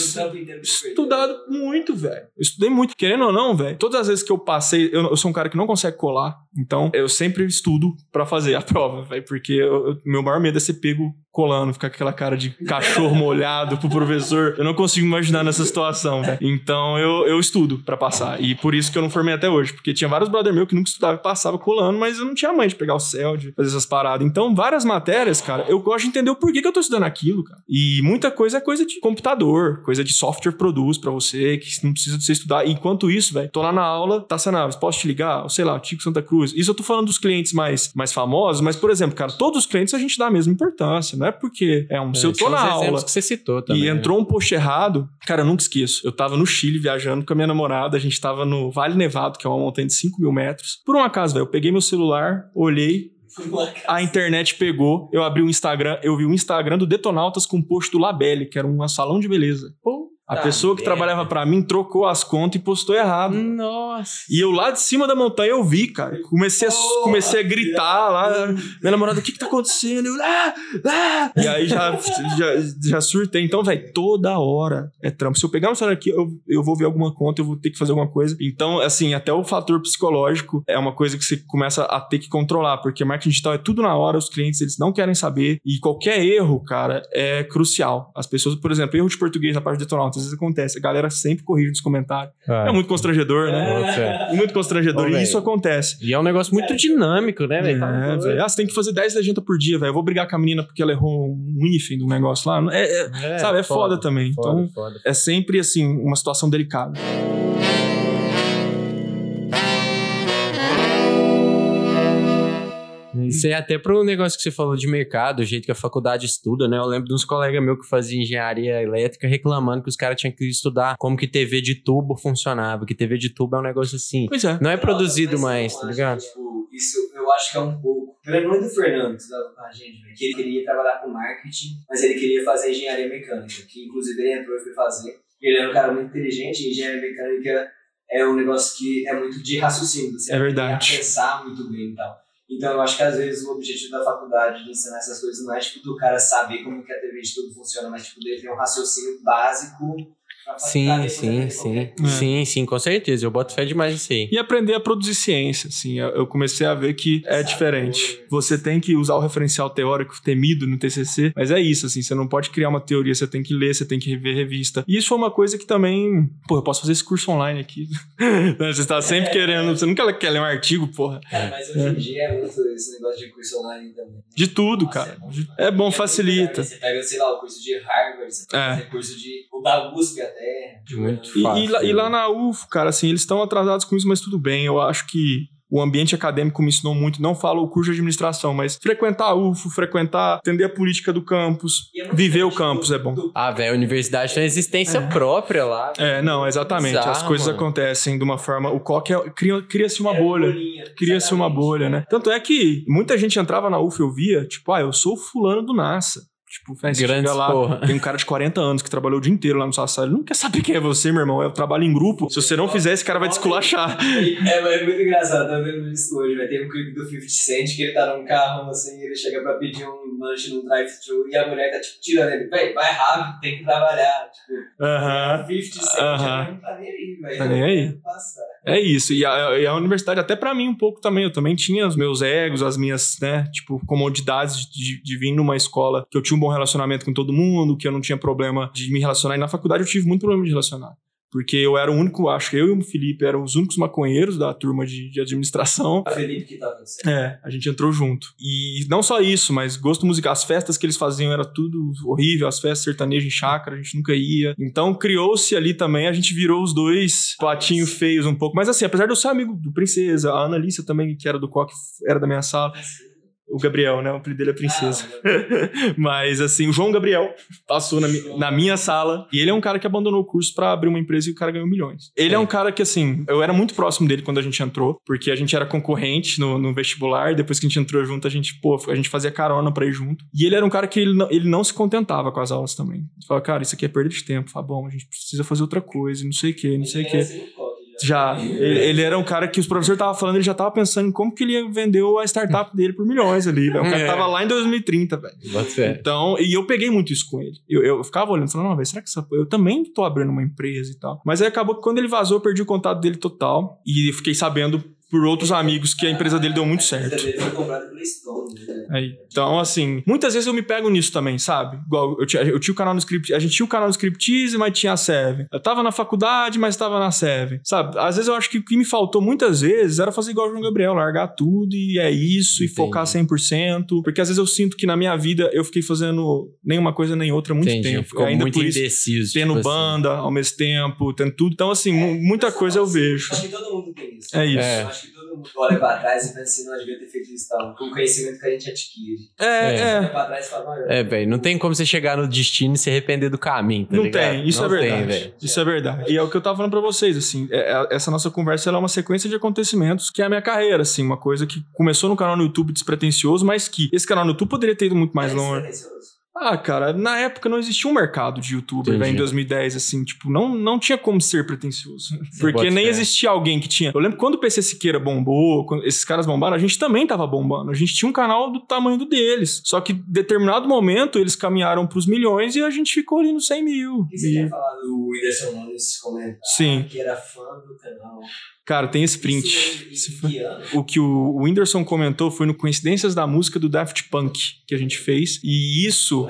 estudado muito, velho. Eu estudei muito. Querendo ou não, velho, todas as vezes que eu passei, eu, eu sou um cara que não consegue colar, então eu sempre estudo pra fazer a [LAUGHS] prova, velho, porque eu- meu maior medo é ser pego colando, ficar com aquela cara de cachorro molhado pro professor. Eu não consigo imaginar nessa situação, velho. Então eu, eu estudo pra passar. E por isso que eu não formei até hoje, porque tinha vários brother meu que nunca estudava e passava colando, mas eu não tinha mãe de pegar o céu, de fazer essas paradas. Então, várias matérias, cara, eu gosto de entender o porquê que eu tô estudando aquilo, cara. E muita coisa é coisa de computador, coisa de software produz pra você, que não precisa de você estudar. Enquanto isso, velho, tô lá na aula, tá Naves, posso te ligar? Ou sei lá, Tico Santa Cruz. Isso eu tô falando dos clientes mais, mais famosos, mas, por exemplo, cara, todos os clientes a gente dá a mesma importância. Não é porque é um. se eu tô na aula que você citou também. e né? entrou um post errado. Cara, eu nunca esqueço. Eu tava no Chile viajando com a minha namorada. A gente tava no Vale Nevado, que é uma montanha de 5 mil metros. Por um acaso, velho, eu peguei meu celular, olhei, a internet pegou, eu abri o Instagram, eu vi o Instagram do Detonautas com o post do Labelle, que era um salão de beleza. A Tá pessoa que merda. trabalhava pra mim trocou as contas e postou errado. Nossa. E eu lá de cima da montanha eu vi, cara. Comecei a, comecei a gritar lá. Minha namorada, o que que tá acontecendo? Eu, ah, ah. E aí já, já, já surtei. Então, velho, toda hora é trampo. Se eu pegar um celular aqui, eu, eu vou ver alguma conta, eu vou ter que fazer alguma coisa. Então, assim, até o fator psicológico é uma coisa que você começa a ter que controlar, porque marketing digital é tudo na hora, os clientes, eles não querem saber. E qualquer erro, cara, é crucial. As pessoas, por exemplo, erro de português na parte de detonautas, às vezes acontece. A galera sempre corrige nos comentários. É muito constrangedor, né? Nossa. Muito constrangedor. Ô, e isso acontece. E é um negócio muito dinâmico, né, velho? Tá É, velho. Ah, você tem que fazer 10 legendas por dia, velho. Eu vou brigar com a menina porque ela errou um hífen do negócio lá. É, é- É, sabe, é foda, também. Foda, então, foda. é sempre, assim, uma situação delicada. Isso é até pro negócio que você falou de mercado, o jeito que a faculdade estuda, né? Eu lembro de uns colegas meus que faziam engenharia elétrica reclamando que os caras tinham que estudar como que TV de tubo funcionava, que TV de tubo é um negócio assim. Pois é. Não é produzido Mas mais, tá ligado? tipo, isso eu acho que é um pouco. Eu lembro muito do Fernando, que estudava com a gente, velho, que ele queria trabalhar com marketing, mas ele queria fazer engenharia mecânica, que inclusive ele entrou e foi fazer. E ele era um cara muito inteligente, e engenharia mecânica é um negócio que é muito de raciocínio, você É verdade. pensar muito bem e tal. Então eu acho que às vezes o objetivo da faculdade de ensinar essas coisas não é tipo do cara saber como que a TV de tudo funciona, mas tipo dele ter um raciocínio básico Sim, sim, sim. coisa. Sim, sim, com certeza. Eu boto fé demais nisso aí. E aprender a produzir ciência, assim. Eu comecei a ver que é diferente. Você tem que usar o referencial teórico temido no TCC, mas é isso, assim. Você não pode criar uma teoria, você tem que ler, você tem que ver revista. E isso foi uma coisa que também... Pô, eu posso fazer esse curso online aqui. [LAUGHS] você está sempre querendo... Você nunca quer ler um artigo, porra. Cara, mas hoje em dia é muito esse negócio de curso online também. De tudo, Nossa, cara. é bom De- demais. É bom, facilita. Você pega, sei lá, o curso de Harvard, você pode É. fazer curso de. o da USP até. Muito E, fácil. e lá, e lá na UFO, cara, assim, eles estão atrasados com isso, mas tudo bem. Eu acho que o ambiente acadêmico me ensinou muito. Não falo o curso de administração, mas frequentar a UFO, frequentar, entender a política do campus, E é viver o campus do- é bom. do- Ah, velho, a universidade tem existência própria lá. É, não, exatamente. Bizarro, As coisas mano. acontecem de uma forma. O coque é, cria- cria-se uma bolha. bolinha, Cria-se uma bolha, né? Tanto é que muita gente entrava na UF, eu via, tipo, ah, eu sou o fulano do NASA. Tipo, Grandes chega lá, porra. tem um cara de 40 anos que trabalhou o dia inteiro lá no Sassá. Ele não quer saber quem é você, meu irmão. É o trabalho em grupo. Se você não fizer, esse cara vai te esculachar. É, mas é muito engraçado, tô vendo isso hoje, vai ter um clipe do 50 Cent que ele tá num carro assim, e ele chega pra pedir um lanche no drive-thru e a mulher tá, tipo, tirando ele. Véi, vai rápido, tem que trabalhar. Tipo, Aham. 50 Cent Aham. não tá nem aí, velho. Tá nem aí. É isso, e a, e a universidade, até pra mim, um pouco também. Eu também tinha os meus egos, as minhas, né, tipo, comodidades de, de vir numa escola que eu tinha um bom relacionamento com todo mundo, que eu não tinha problema de me relacionar. E na faculdade eu tive muito problema de relacionar. Porque eu era o único, acho que eu e o Felipe eram os únicos maconheiros da turma de, de administração. A Felipe que tá acontecendo. É, a gente entrou junto. E não só isso, mas gosto musical. As festas que eles faziam era tudo horrível, as festas sertanejas em chácara, a gente nunca ia. Então criou-se ali também, a gente virou os dois patinhos feios um pouco. Mas assim, apesar de eu ser amigo do Princesa, a Ana Alicia também, que era do Coque, era da minha sala. O Gabriel, né? O apelido dele é Princesa. Ah, [LAUGHS] Mas assim, o João Gabriel passou na, mi- na minha sala e ele é um cara que abandonou o curso pra abrir uma empresa e o cara ganhou milhões. Ele é um cara que assim, eu era muito próximo dele quando a gente entrou, porque a gente era concorrente no, no vestibular, depois que a gente entrou junto, a gente, pô, a gente fazia carona pra ir junto. E ele era um cara que ele não, ele não se contentava com as aulas também. Ele falava, cara, isso aqui é perda de tempo. Fala, bom, a gente precisa fazer outra coisa, não sei o que, não sei o que. Já, ele, ele era um cara que os professores estavam falando, ele já tava pensando em como que ele ia vender a startup dele por milhões ali, velho. O cara É. tava lá em 2030, velho. Então, e eu peguei muito isso com ele. Eu, eu ficava olhando, falando, não, velho, será que essa... eu também tô abrindo uma empresa e tal. Mas aí acabou que quando ele vazou, eu perdi o contato dele total. E fiquei sabendo por outros amigos que a empresa dele deu muito certo. Aí. Então, assim, muitas vezes eu me pego nisso também, sabe? Igual, eu tinha, eu tinha o canal no Script, a gente tinha o canal no Scriptize, mas tinha a Seven. Eu tava na faculdade, mas tava na Seven. Sabe? Às vezes eu acho que o que me faltou muitas vezes era fazer igual o João Gabriel, largar tudo e é isso, e Entendi. focar 100%. Porque às vezes eu sinto que na minha vida eu fiquei fazendo nenhuma coisa nem outra há muito Entendi. tempo. Ficou Ainda muito por isso, indeciso. tendo tipo assim. banda ao mesmo tempo, tendo tudo. Então, assim, mu- muita coisa eu vejo. Acho que todo mundo tem isso. É isso. É. Olha pra trás e pensa assim, não, eu devia ter feito isso tal. Com o conhecimento que a gente adquire. É, É. é. Olha pra trás e fala, "Não, eu- É, velho, não tem como você chegar no destino e se arrepender do caminho, tá não ligado? tem, isso Não é tem, verdade. velho. isso é verdade. E é o que eu tava falando pra vocês, assim, é- é- essa nossa conversa ela é uma sequência de acontecimentos que é a minha carreira, assim, uma coisa que começou no canal no YouTube despretensioso, mas que esse canal no YouTube poderia ter ido muito mais Mas longe. Ah, cara, na época não existia um mercado de youtuber, né, em 2010, assim, tipo, não, não tinha como ser pretensioso. Porque nem fé. existia alguém que tinha. Eu lembro quando o PC Siqueira bombou, quando esses caras bombaram, a gente também tava bombando. A gente tinha um canal do tamanho do deles. Só que, em determinado momento, eles caminharam pros milhões e a gente ficou ali nos 100 mil. O que você E- tinha falado do Whindersson Nunes comentar Sim. que era fã do canal? Cara, tem esse print. Ano? O que o Whindersson comentou foi no Coincidências da Música do Daft Punk que a gente fez. E isso.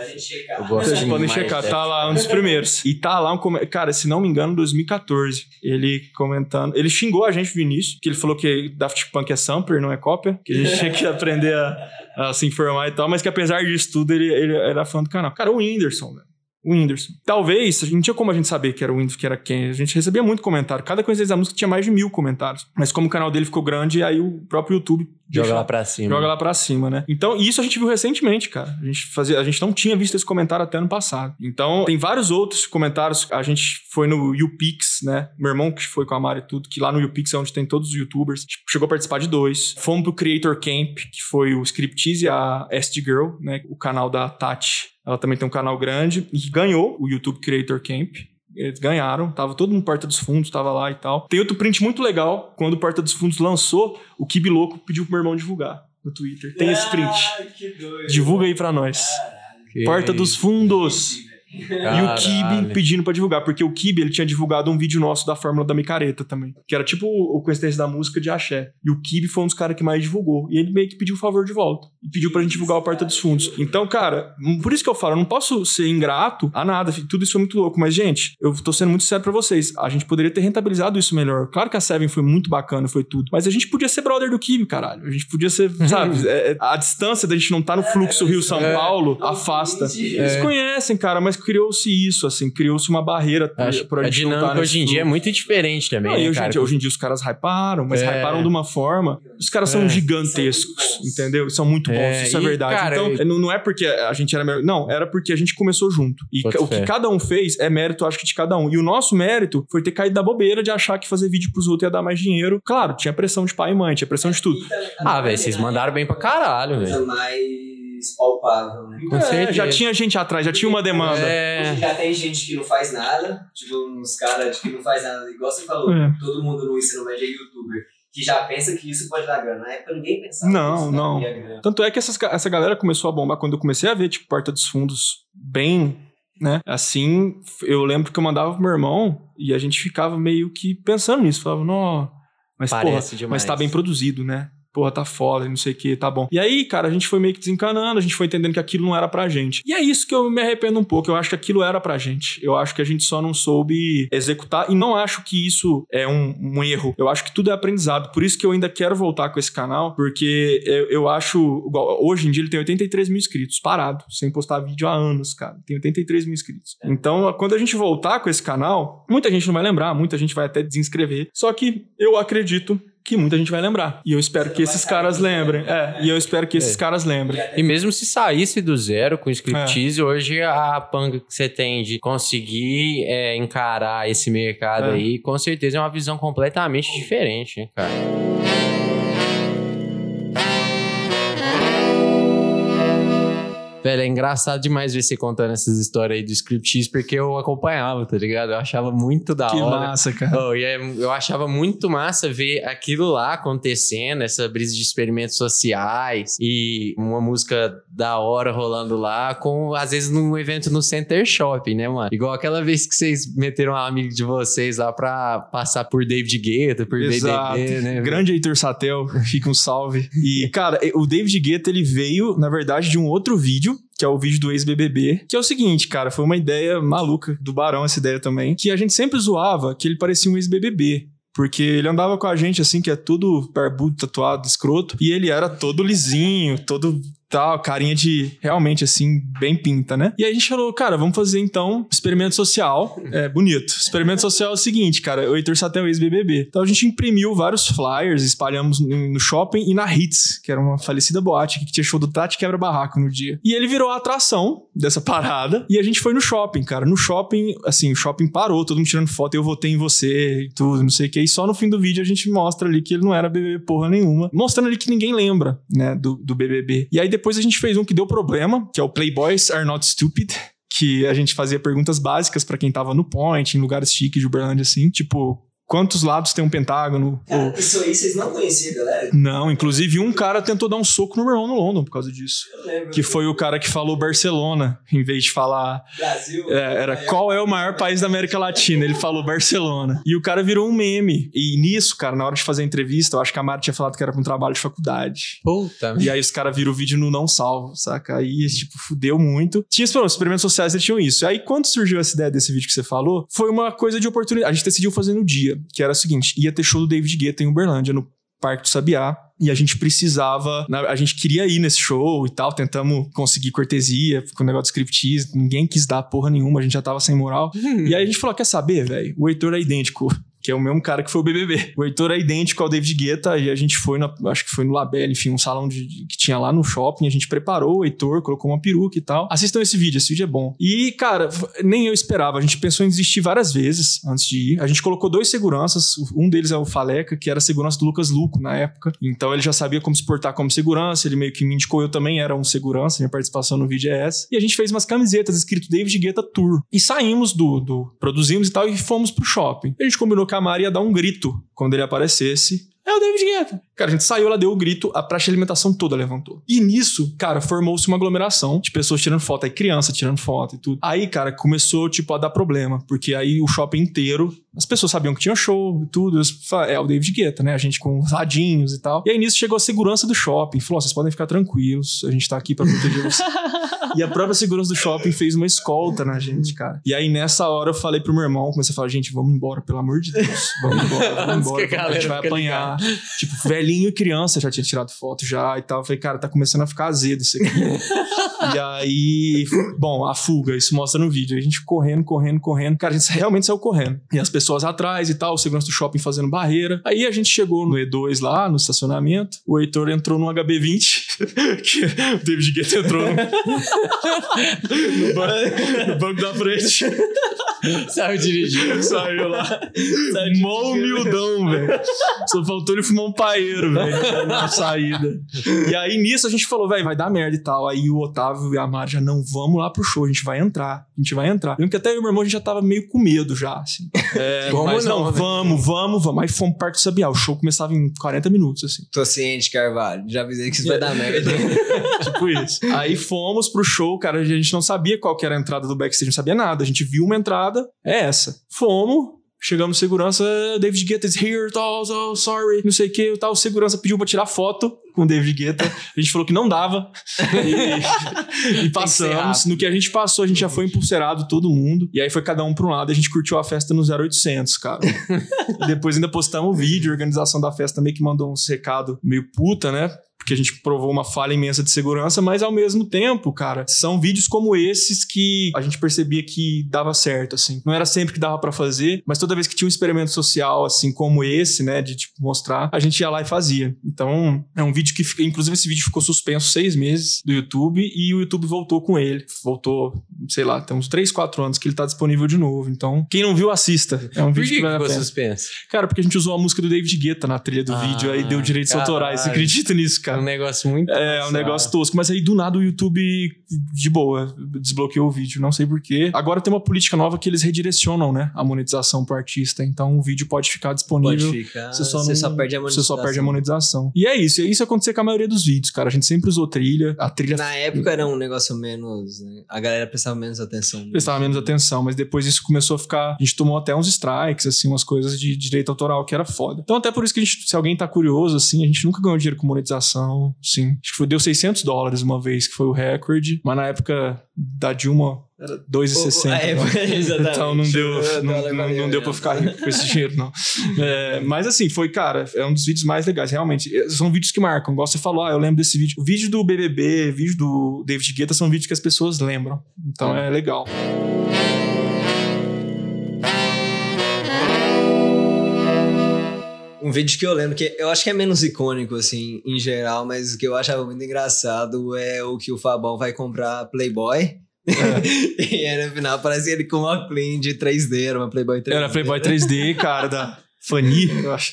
Vocês podem checar, Daft tá lá um dos primeiros. E tá lá um. Cara, se não me engano, 2014. Ele comentando. Ele xingou a gente no início, que ele falou que Daft Punk é sampler, não é cópia. Que a gente tinha que aprender a, a se informar e tal. Mas que apesar disso tudo, ele, ele era fã do canal. Cara, o Whindersson, velho. O Whindersson. Talvez, a gente não tinha como a gente saber que era o Whindersson, que era quem. A gente recebia muito comentário. Cada coisa da música tinha mais de mil comentários. Mas como o canal dele ficou grande, aí o próprio YouTube Joga deixou- lá pra cima. Joga lá pra cima, né? Então, isso a gente viu recentemente, cara. A gente, fazia, a gente não tinha visto esse comentário até ano passado. Então, tem vários outros comentários. A gente foi no YouPix, né? Meu irmão que foi com a Mari e tudo, que lá no YouPix é onde tem todos os youtubers. Tipo, Chegou a participar de dois. Fomos pro Creator Camp, que foi o Scriptize e a SD Girl, né? O canal da Tati. Ela também tem um canal grande e ganhou o YouTube Creator Camp. Eles ganharam, tava todo mundo Porta dos Fundos, tava lá e tal. Tem outro print muito legal, quando o Porta dos Fundos lançou, o Kibi Louco pediu pro meu irmão divulgar no Twitter. Tem esse print. Ah, que doido. Divulga aí pra nós. Caralho. Que Porta dos Fundos. E o. Kibe pedindo pra divulgar, porque o Kibe ele tinha divulgado um vídeo nosso da Fórmula da Micareta também, que era tipo o coincidência da música de axé. E o Kibe foi um dos caras que mais divulgou. E ele meio que pediu o favor de volta. E pediu pra gente divulgar o Porta dos Fundos. Então, cara, por isso que eu falo, eu não posso ser ingrato a nada. Tudo isso foi muito louco. Mas, gente, eu tô sendo muito sério pra vocês. A gente poderia ter rentabilizado isso melhor. Claro que a Seven foi muito bacana, foi tudo. Mas a gente podia ser brother do Kibe, caralho. A gente podia ser, sabe? é- é- a distância da gente não estar no fluxo Rio-São É. Paulo afasta. Eles conhecem, cara, mas criou-se isso, assim, criou-se uma barreira Acho, pra a gente não dinâmica tá hoje em dia é muito diferente também, Não, né, hoje, em cara? dia, hoje em dia os caras hyparam, mas É. hyparam de uma forma. Os caras são É. gigantescos, São bons. entendeu? São muito bons, É, isso é e, verdade. cara, então, eu- não, é porque a gente era melhor. Não, era porque a gente começou junto. E o que cada um fez é mérito, acho que, de cada um. E o nosso mérito foi ter caído da bobeira de achar que fazer vídeo pros outros ia dar mais dinheiro. Claro, tinha pressão de pai e mãe, tinha pressão de tudo. E também- Ah, velho, vocês mandaram bem pra caralho, velho. Mais palpável, né? Com É, já tinha gente atrás, já tinha uma demanda. É. Hoje já tem gente que não faz nada, tipo uns caras que não faz nada, igual você falou, É. todo mundo no ensino médio é youtuber. que já pensa que isso pode dar grana. Na época ninguém pensava Não, que isso não. daria grana. Tanto é que essas, essa galera começou a bombar quando eu comecei a ver, tipo, Porta dos Fundos bem, né? Assim, eu lembro que eu mandava pro meu irmão e a gente ficava meio que pensando nisso. Falava, não, mas porra, Parece demais. mas tá bem produzido, né? Porra, tá foda, não sei o que, tá bom. E aí, cara, a gente foi meio que desencanando, a gente foi entendendo que aquilo não era pra gente. E é isso que eu me arrependo um pouco. Eu acho que aquilo era pra gente. Eu acho que a gente só não soube executar. E não acho que isso é um, um erro. Eu acho que tudo é aprendizado. Por isso que eu ainda quero voltar com esse canal, porque eu, eu acho. Hoje em dia ele tem 83 mil inscritos, parado, sem postar vídeo há anos, cara. Tem 83 mil inscritos. Então, quando a gente voltar com esse canal, muita gente não vai lembrar, muita gente vai até desinscrever. Só que eu acredito que muita gente vai lembrar. E eu espero Você que esses caras lembrem. É, e eu espero que esses É. caras lembrem. E mesmo se saísse do zero com o striptease, É. hoje a panga que você tem de conseguir é, encarar esse mercado É. aí, com certeza é uma visão completamente diferente, né, cara? Velho, é engraçado demais ver você contando essas histórias aí do striptease, porque eu acompanhava, tá ligado? Eu achava muito da Que hora. massa, cara. Oh, e é- eu achava muito massa ver aquilo lá acontecendo, essa brisa de experimentos sociais e uma música da hora rolando lá, com às vezes num evento no Center Shopping, né, mano? Igual aquela vez que vocês meteram um amigo de vocês lá pra passar por David Guetta, por Exato. BBB, né? Grande Heitor Satel, fica um salve. E, cara, o David Guetta, ele veio, na verdade, de um outro vídeo, que é o vídeo do ex-BBB, que é o seguinte, cara, foi uma ideia maluca do Barão, essa ideia também, que a gente sempre zoava que ele parecia um ex-BBB. Porque ele andava com a gente assim, que é tudo barbudo, tatuado, escroto, e ele era todo lisinho, todo tal, carinha de realmente assim, bem pinta, né? E aí a gente falou, cara, vamos fazer então experimento social. [LAUGHS] É bonito. Experimento social é o seguinte, cara, o Heitor Satel ex-BBB. Então a gente imprimiu vários flyers, espalhamos no no shopping e na Hits, que era uma falecida boate que tinha show do Tati Quebra Barraco no dia. E ele virou a atração dessa parada e a gente foi no shopping, cara. No shopping, assim, o shopping parou, todo mundo tirando foto, eu votei em você e tudo, não sei o que. E só no fim do vídeo a gente mostra ali que ele não era BBB porra nenhuma, mostrando ali que ninguém lembra, né, do, do BBB. E aí depois a gente fez um que deu problema, que é o Playboys Are Not Stupid. Que a gente fazia perguntas básicas pra quem tava no point, em lugares chiques de Uberlândia, assim. Tipo, quantos lados tem um pentágono? Ou- Cara, isso aí vocês não conheciam, galera? Não, inclusive um cara tentou dar um soco no meu irmão no London por causa disso. Eu lembro. Que foi o cara que falou Barcelona, em vez de falar. Brasil. é, era Aí, qual é o maior país da América Latina? Ele falou Barcelona. E o cara virou um meme. E nisso, cara, na hora de fazer a entrevista, eu acho que a Mari tinha falado que era pra um trabalho de faculdade. Puta, E aí os caras viram o vídeo no não salvo, saca? Aí, tipo, fudeu muito. Tinha os experimentos sociais eles tinham isso. Aí, quando surgiu essa ideia desse vídeo que você falou, foi uma coisa de oportunidade. A gente decidiu fazer no dia, que era o seguinte: ia ter show do David Guetta em Uberlândia, no Parque do Sabiá. E a gente precisava, a gente queria ir nesse show e tal, tentamos conseguir cortesia com o negócio de scriptease, ninguém quis dar porra nenhuma, a gente já tava sem moral. E aí a gente falou: quer saber, velho? O Heitor é idêntico. Que é o mesmo cara que foi o BBB. O Heitor é idêntico ao David Guetta e a gente foi, na, acho que foi no Labelle, enfim, um salão de- que tinha lá no shopping. A gente preparou o Heitor, colocou uma peruca e tal. Assistam esse vídeo, esse vídeo é bom. E, cara, nem eu esperava. A gente pensou em desistir várias vezes antes de ir. A gente colocou dois seguranças. Um deles é o Faleca, que era segurança do Lucas Luco na época. Então ele já sabia como se portar como segurança. Ele meio que me indicou. Eu também era um segurança. Minha participação no vídeo é essa. E a gente fez umas camisetas escrito David Guetta Tour. E saímos do, do. Produzimos e tal e fomos pro shopping. A gente combinou que a Mari ia dar um grito quando ele aparecesse. É o David Guetta. Cara, a gente saiu, ela deu o grito, a praça de alimentação toda levantou. E nisso, cara, formou-se uma aglomeração de pessoas tirando foto, aí criança tirando foto e tudo. Aí, cara, começou, tipo, a dar problema, porque aí o shopping inteiro, as pessoas sabiam que tinha show e tudo, é o David Guetta, né? A gente com os radinhos e tal. E aí nisso chegou a segurança do shopping, falou, ó, vocês podem ficar tranquilos, a gente tá aqui pra proteger vocês. [LAUGHS] E a própria segurança do shopping fez uma escolta na gente, cara. E aí, nessa hora, eu falei pro meu irmão, comecei a falar, gente, vamos embora, pelo amor de Deus. Vamos embora, vamos [LAUGHS] embora. que a a gente vai apanhar. Tipo, velhinho e criança já tinha tirado foto já e tal. Eu falei, cara, tá começando a ficar azedo isso aqui. e aí, bom, a fuga, isso mostra no vídeo. A gente correndo, correndo, correndo. Cara, a gente realmente saiu correndo. E as pessoas atrás e tal, o segurança do shopping fazendo barreira. Aí a gente chegou no E2 lá, no estacionamento. O Heitor entrou no HB20. [LAUGHS] que o David Guetta entrou no, no, ban- no banco da frente. Saiu dirigindo. Saiu lá. Mó humildão, velho. Só faltou ele fumar um paeiro, velho, na [LAUGHS] saída. E aí, nisso, a gente falou, velho, vai dar merda e tal. Aí o Otávio e a Mari já, não, vamos lá pro show, a gente vai entrar. A gente vai entrar. Lembro que até eu e meu irmão, a gente já tava meio com medo já, assim. [LAUGHS] É, Como mas não, não, vamos, vamos, vamos. Aí fomos Parque do Sabiá. O show começava em 40 minutos, assim. Tô ciente, Carvalho. Já avisei que isso vai dar merda. [LAUGHS] tipo isso. Aí fomos pro show, cara, a gente não sabia qual que era a entrada do backstage, não sabia nada. A gente viu uma entrada, é essa. Fomos, chegamos segurança, David Guetta is here, tal, tal, sorry, não sei o que, tal. Segurança pediu pra tirar foto com o David Guetta. A gente falou que não dava. [LAUGHS] E, e passamos. No que a gente passou, a gente já foi impulserado, todo mundo. E aí foi cada um pra um lado, a gente curtiu a festa no 0800, cara. E [LAUGHS] depois ainda postamos o vídeo, a organização da festa meio que mandou uns recado meio puta, né? Porque a gente provou uma falha imensa de segurança, mas ao mesmo tempo, cara, são vídeos como esses que a gente percebia que dava certo, assim. Não era sempre que dava pra fazer, mas toda vez que tinha um experimento social, assim, como esse, né, de tipo mostrar, a gente ia lá e fazia. Então, é um vídeo que, fica- inclusive, esse vídeo ficou suspenso seis meses do YouTube e o YouTube voltou com ele. Voltou, sei lá, tem uns três, quatro anos que ele tá disponível de novo. Então, quem não viu, assista. É um Por vídeo que que vale ficou suspenso? Cara, porque a gente usou a música do David Guetta na trilha do Ah, vídeo, aí deu direitos caralho. autorais. Você acredita nisso, É cara? um negócio muito. É, um negócio tosco. Mas aí do nada o YouTube, de boa, desbloqueou o vídeo. Não sei porquê. Agora tem uma política nova que eles redirecionam, né? A monetização pro artista. Então o vídeo pode ficar disponível. Pode ficar. Você só, você não- só perde a Você monetização. só perde a monetização. E é isso. E isso acontecer com a maioria dos vídeos, cara. A gente sempre usou trilha. A trilha Na época era um negócio menos. né? A galera prestava menos atenção. nisso. prestava menos atenção, mas depois isso começou a ficar. A gente tomou até uns strikes, assim, umas coisas de direito autoral que era foda. Então, até por isso que a gente, se alguém tá curioso, assim, a gente nunca ganhou dinheiro com monetização, sim. Acho que foi, deu 600 dólares uma vez, que foi o recorde, mas na época da Dilma era 2,60. É, [LAUGHS] exatamente. Então não deu, não, não, não deu né? pra ficar rico com esse dinheiro, não. É, mas assim, foi, cara, é um dos vídeos mais legais, realmente. É, São vídeos que marcam. Igual você falou, ah, eu lembro desse vídeo. O vídeo do BBB, vídeo do David Guetta são vídeos que as pessoas lembram. Então é legal. Um vídeo que eu lembro que eu acho que é menos icônico, assim, em geral, mas o que eu achava muito engraçado é o que o Fabão vai comprar Playboy. [LAUGHS] e aí no final parece ele com uma clean de 3D, era uma Playboy 3D. Era Playboy 3D, cara, da Fanny, eu acho.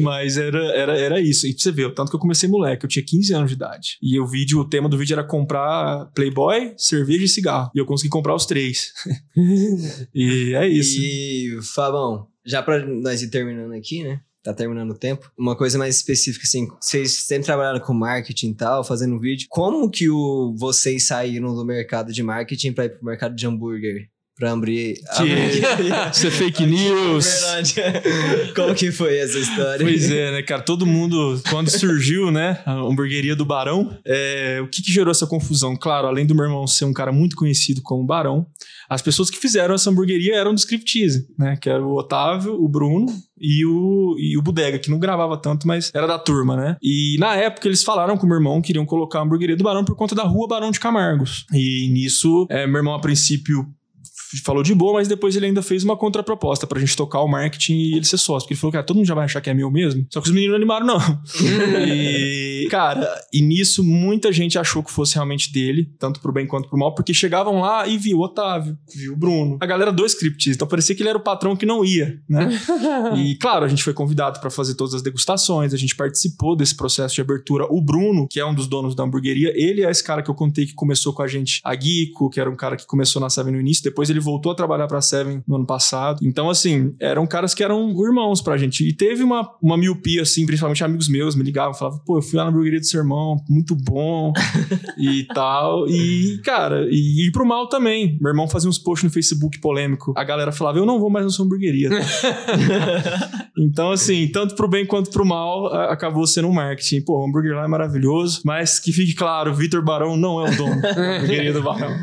Mas era, era, era isso. E pra você ver, tanto que eu comecei moleque, eu tinha 15 anos de idade. E o vídeo, o tema do vídeo era comprar Playboy, cerveja e cigarro. E eu consegui comprar os três. [LAUGHS] e é isso. E, Fabão, já pra nós ir terminando aqui, né? Tá terminando o tempo. Uma coisa mais específica, assim, vocês sempre trabalharam com marketing e tal, fazendo vídeo. Como que o, vocês saíram do mercado de marketing pra ir pro mercado de hambúrguer? Pra abrir... [LAUGHS] Isso é fake news. Verdade. Como que foi essa história? Pois é, né, cara? Todo mundo, quando surgiu, né, a hamburgueria do Barão, é, o que, que gerou essa confusão? Claro, além do meu irmão ser um cara muito conhecido como Barão, as pessoas que fizeram essa hamburgueria eram do Scriptize, né? Que era o Otávio, o Bruno e o, e o Bodega, que não gravava tanto, mas era da turma, né? E na época eles falaram com o meu irmão que queriam colocar a hamburgueria do Barão por conta da rua Barão de Camargos. E nisso, é, meu irmão, a princípio, falou de boa, mas depois ele ainda fez uma contraproposta pra gente tocar o marketing e ele ser sócio. Porque ele falou, cara, todo mundo já vai achar que é meu mesmo. Só que os meninos não animaram, não. [LAUGHS] e, cara, e nisso muita gente achou que fosse realmente dele, tanto pro bem quanto pro mal, porque chegavam lá e viu o Otávio, viu o Bruno, a galera do Scriptiz. Então parecia que ele era o patrão que não ia, né? [LAUGHS] e claro, a gente foi convidado pra fazer todas as degustações, a gente participou desse processo de abertura. O Bruno, que é um dos donos da hamburgueria, ele é esse cara que eu contei que começou com a gente, a Guico, que era um cara que começou na Seven no início, depois ele voltou a trabalhar pra Seven no ano passado. Então, assim, eram caras que eram irmãos pra gente. E teve uma, uma miopia, assim, principalmente amigos meus me ligavam, falavam, pô, eu fui lá na hamburgueria do seu irmão, muito bom [LAUGHS] e tal. E, cara, e, e pro mal também. Meu irmão fazia uns posts no Facebook polêmico. A galera falava, eu não vou mais na sua hamburgueria. [LAUGHS] então, assim, tanto pro bem quanto pro mal, acabou sendo um marketing. Pô, o hambúrguer lá é maravilhoso, mas que fique claro, o Vitor Barão não é o dono da [LAUGHS] hamburgueria do Barão.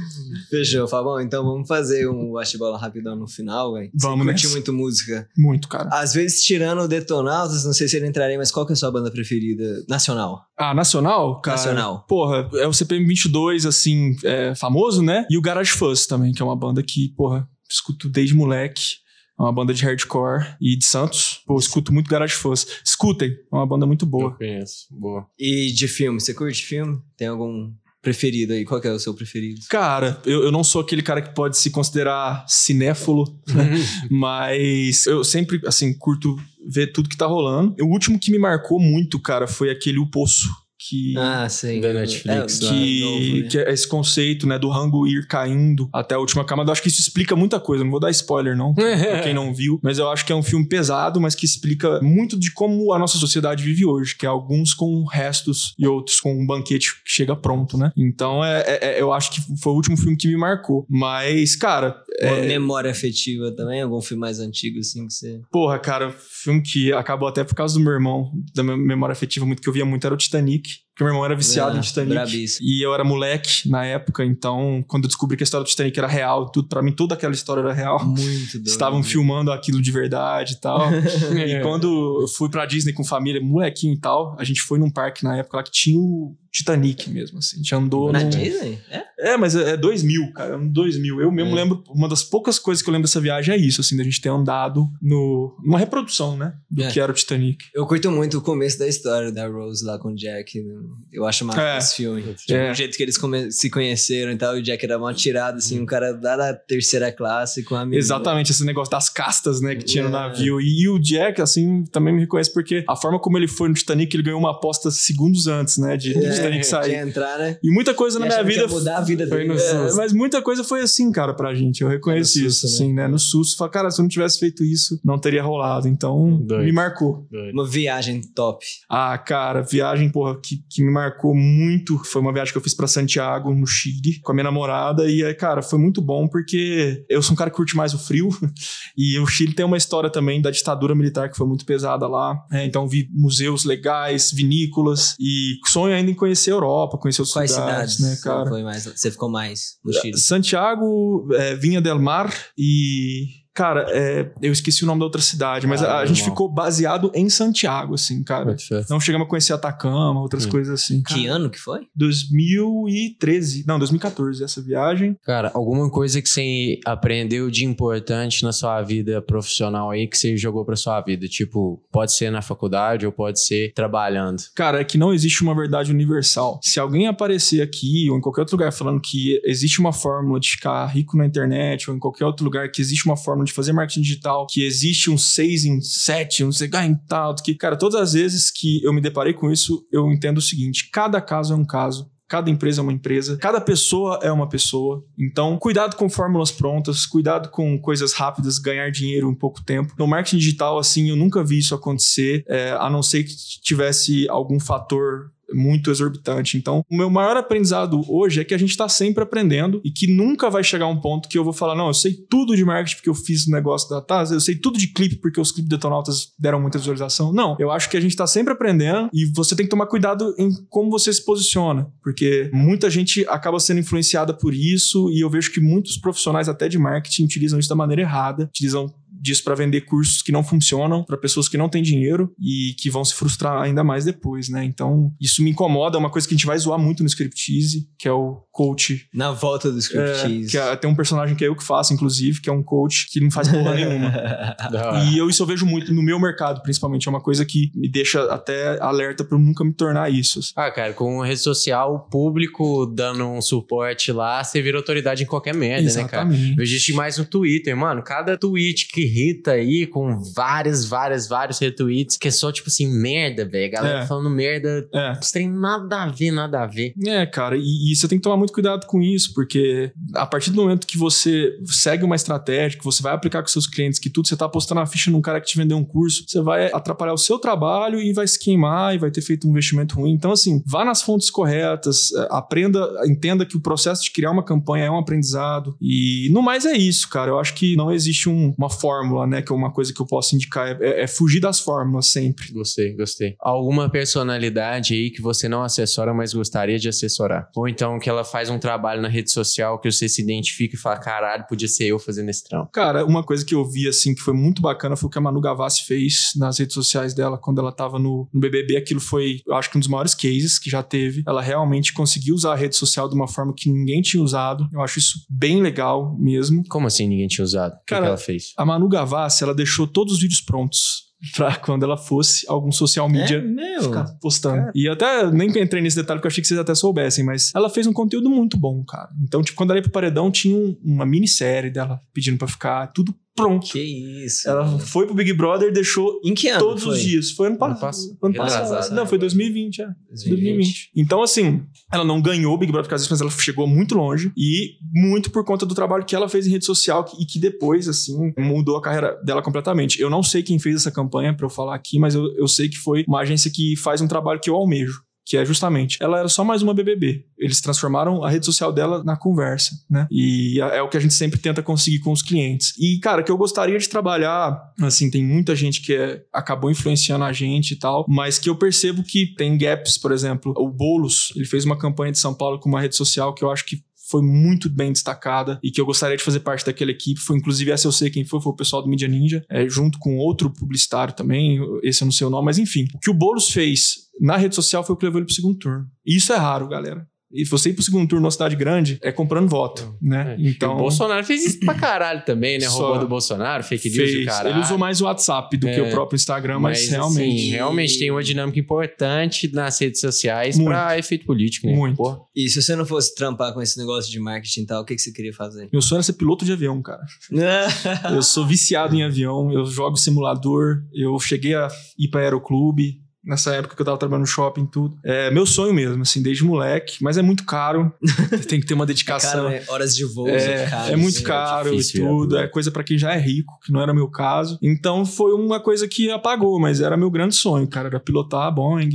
Fechou, Fabão. Então vamos fazer um bate-bola rapidão no final, velho. Vamos nessa. muito música. Muito, cara. Às vezes, tirando o Detonautas, não sei se ele entraria, mas qual que é a sua banda preferida? Nacional. Ah, nacional? Cara, Nacional. Porra, é o CPM 22, assim, é, famoso, né? E o Garage Fuzz também, que é uma banda que, porra, escuto desde moleque. É uma banda de hardcore e de Santos. Pô, escuto muito Garage Fuzz. Escutem, é uma banda muito boa. Eu conheço. Boa. E de filme, você curte filme? Tem algum preferido aí? Qual que é o seu preferido? Cara, eu, eu não sou aquele cara que pode se considerar cinéfilo, né? mas eu sempre, assim, curto ver tudo que tá rolando. O último que me marcou muito, cara, foi aquele O Poço. Que, Ah, sei. Da Netflix, É, que, novo, né? que é esse conceito, né, do rango ir caindo até a última camada. Eu acho que isso explica muita coisa. Não vou dar spoiler, não, [LAUGHS] pra quem não viu. Mas eu acho que é um filme pesado, mas que explica muito de como a nossa sociedade vive hoje, que é alguns com restos e outros com um banquete que chega pronto, né? Então, é, é- é- eu acho que foi o último filme que me marcou. Mas, cara, Uma memória afetiva também? Algum filme mais antigo, assim, que você... Porra, cara, filme que acabou até por causa do meu irmão, da minha memória afetiva muito que eu via muito era o Titanic. Porque meu irmão era viciado Ah, em Titanic. brabíssimo. E eu era moleque na época, então quando eu descobri que a história do Titanic era real, tudo para mim toda aquela história era real. Muito doido. [LAUGHS] Estavam filmando aquilo de verdade e tal. [LAUGHS] e quando eu fui pra Disney com família, molequinho e tal, a gente foi num parque na época lá que tinha o Titanic mesmo, assim. A gente andou Na num... Disney? É? É, mas é é 2000, cara, ano 2000. Eu mesmo É. lembro, uma das poucas coisas que eu lembro dessa viagem é isso, assim, da gente ter andado no, numa reprodução, né, do É. que era o Titanic. Eu curto muito o começo da história da Rose lá com o Jack. né? Eu acho massa É. esse filme. Tipo, É. O jeito que eles come- se conheceram e tal, e o Jack era uma tirada, assim, um cara lá da terceira classe com a menina. Exatamente, esse negócio das castas, né, que tinha no É. navio. E, o Jack, assim, também me reconhece porque a forma como ele foi no Titanic, ele ganhou uma aposta segundos antes, né, de, do É, Titanic sair. entrar, né? E muita coisa E na minha vida mudar a vida foi dele. no É, mas muita coisa foi assim, cara, pra gente. Eu reconheço no isso, susto, assim, né? No susto. Fala, cara, se eu não tivesse feito isso, não teria rolado. Então, Doido. me marcou. Uma viagem top. Ah, cara, viagem, porra, que, que me marcou muito. Foi uma viagem que eu fiz pra Santiago, no Chile, com a minha namorada. E, é, cara, foi muito bom porque eu sou um cara que curte mais o frio. [LAUGHS] E o Chile tem uma história também da ditadura militar que foi muito pesada lá. É, então, vi museus legais, vinícolas. E sonho ainda em conhecer a Europa, conhecer outros Quais lugares, cidades né, cara? foi mais, você ficou mais no Chile? Santiago, é, Vinha del Mar e. Cara, é, eu esqueci o nome da outra cidade, mas a, a Ah, gente ficou baseado em Santiago, assim, cara. Não chegamos a conhecer Atacama, outras Hum. coisas assim. Que ano que foi? 2013. Não, 2014 essa viagem. Cara, alguma coisa que você aprendeu de importante na sua vida profissional aí que você jogou pra sua vida? Tipo, pode ser na faculdade ou pode ser trabalhando. Cara, é que não existe uma verdade universal. Se alguém aparecer aqui ou em qualquer outro lugar falando que existe uma fórmula de ficar rico na internet ou em qualquer outro lugar que existe uma fórmula de fazer marketing digital, que existe um 6 em 7, um sei lá em tal, que, cara, todas as vezes que eu me deparei com isso, eu entendo o seguinte: cada caso é um caso. Cada empresa é uma empresa, cada pessoa é uma pessoa. Então, cuidado com fórmulas prontas, cuidado com coisas rápidas, ganhar dinheiro em pouco tempo. No marketing digital, assim, eu nunca vi isso acontecer, é, a não ser que tivesse algum fator muito exorbitante. Então, o meu maior aprendizado hoje é que a gente está sempre aprendendo e que nunca vai chegar um ponto que eu vou falar, não, eu sei tudo de marketing porque eu fiz o negócio da Taz, eu sei tudo de clipe porque os clipes detonautas deram muita visualização. Não, eu acho que a gente está sempre aprendendo e você tem que tomar cuidado em como você se posiciona, porque muita gente acaba sendo influenciada por isso e eu vejo que muitos profissionais até de marketing utilizam isso da maneira errada, utilizam disso para vender cursos que não funcionam para pessoas que não têm dinheiro e que vão se frustrar ainda mais depois, né? Então, isso me incomoda, é uma coisa que a gente vai zoar muito no Scriptize, que é o coach Na volta do é, Scriptease. que é- tem um personagem que é eu que faço, inclusive, que é um coach que não faz porra nenhuma. [LAUGHS] E eu isso eu vejo muito no meu mercado, principalmente. É uma coisa que me deixa até alerta para eu nunca me tornar isso. Ah, cara, com rede social, público dando um suporte lá, você vira autoridade em qualquer merda, né, cara? Exatamente. Eu existe mais no Twitter, mano. Cada tweet que irrita aí, com várias, várias, vários retweets, que é só tipo assim, merda, velho. Galera É. falando merda. É. Isso tem nada a ver, nada a ver. É, cara, e, e você tem que tomar muito cuidado com isso, porque a partir do momento que você segue uma estratégia, que você vai aplicar com seus clientes, que tudo você tá apostando a ficha num cara que te vendeu um curso, você vai atrapalhar o seu trabalho e vai se queimar e vai ter feito um investimento ruim. Então, assim, vá nas fontes corretas, eh, aprenda, entenda que o processo de criar uma campanha é um aprendizado. E no mais é isso, cara. Eu acho que não existe um- uma fórmula, né? Que é uma coisa que eu posso indicar. É, é fugir das fórmulas sempre. Gostei, gostei. Alguma personalidade aí que você não assessora, mas gostaria de assessorar? Ou então que ela faz um trabalho na rede social que você se identifica e fala, caralho, podia ser eu fazendo esse trampo. Cara, uma coisa que eu vi, assim, que foi muito bacana foi o que a Manu Gavassi fez nas redes sociais dela quando ela tava no, no BBB. Aquilo foi, eu acho que um dos maiores cases que já teve. Ela realmente conseguiu usar a rede social de uma forma que ninguém tinha usado. Eu acho isso bem legal mesmo. Como assim ninguém tinha usado? O que Cara, que ela fez? A Manu Gavassi, ela deixou todos os vídeos prontos [LAUGHS] pra quando ela fosse algum social media É, meu. ficar postando. E eu até nem entrei nesse detalhe porque eu achei que vocês até soubessem, mas ela fez um conteúdo muito bom, cara. Então, tipo, quando ela ia pro paredão, tinha um- uma minissérie dela pedindo pra ficar tudo pronto. Que isso. Ela foi pro Big Brother e deixou Em que ano todos foi? os dias. Foi ano, Ano passado. ano passado. Não, né? foi 2020, é. 2020. Então, assim, ela não ganhou o Big Brother por causa disso, mas ela chegou muito longe. E muito por conta do trabalho que ela fez em rede social e que depois, assim, mudou a carreira dela completamente. Eu não sei quem fez essa campanha pra eu falar aqui, mas eu, eu sei que foi uma agência que faz um trabalho que eu almejo. Que é justamente, ela era só mais uma BBB. Eles transformaram a rede social dela na conversa, né? E é o que a gente sempre tenta conseguir com os clientes. E, cara, que eu gostaria de trabalhar, assim, tem muita gente que é- acabou influenciando a gente e tal, mas que eu percebo que tem gaps, por exemplo, o Boulos, ele fez uma campanha de São Paulo com uma rede social que eu acho que foi muito bem destacada e que eu gostaria de fazer parte daquela equipe. Foi inclusive essa eu sei quem foi, foi o pessoal do Media Ninja, é, junto com outro publicitário também, esse eu não sei o nome, mas enfim. O que o Boulos fez na rede social foi o que levou ele pro segundo turno. E isso é raro, galera. E você ir pro segundo turno numa cidade grande é comprando voto, né? É. Então. o Bolsonaro fez isso pra caralho também, né? Só- Roubou do Bolsonaro, fake news fez. do caralho. Ele usou mais o WhatsApp do que É. o próprio Instagram, mas, realmente. Assim, realmente tem uma dinâmica importante nas redes sociais Muito. pra efeito político, né? Muito. Porra. E se você não fosse trampar com esse negócio de marketing e tal, o que, que você queria fazer? Meu sonho era ser piloto de avião, cara. [LAUGHS] Eu sou viciado em avião, eu jogo simulador, eu cheguei a ir pra aeroclube. Nessa época que eu tava trabalhando no shopping e tudo. É meu sonho mesmo, assim, desde moleque. Mas é muito caro. [LAUGHS] tem que ter uma dedicação. Cara, né? horas de voo, É, caro, é muito assim. caro difícil, e tudo. é. É coisa pra quem já é rico, que não era meu caso. Então foi uma coisa que apagou, mas era meu grande sonho, cara. Era pilotar a Boeing,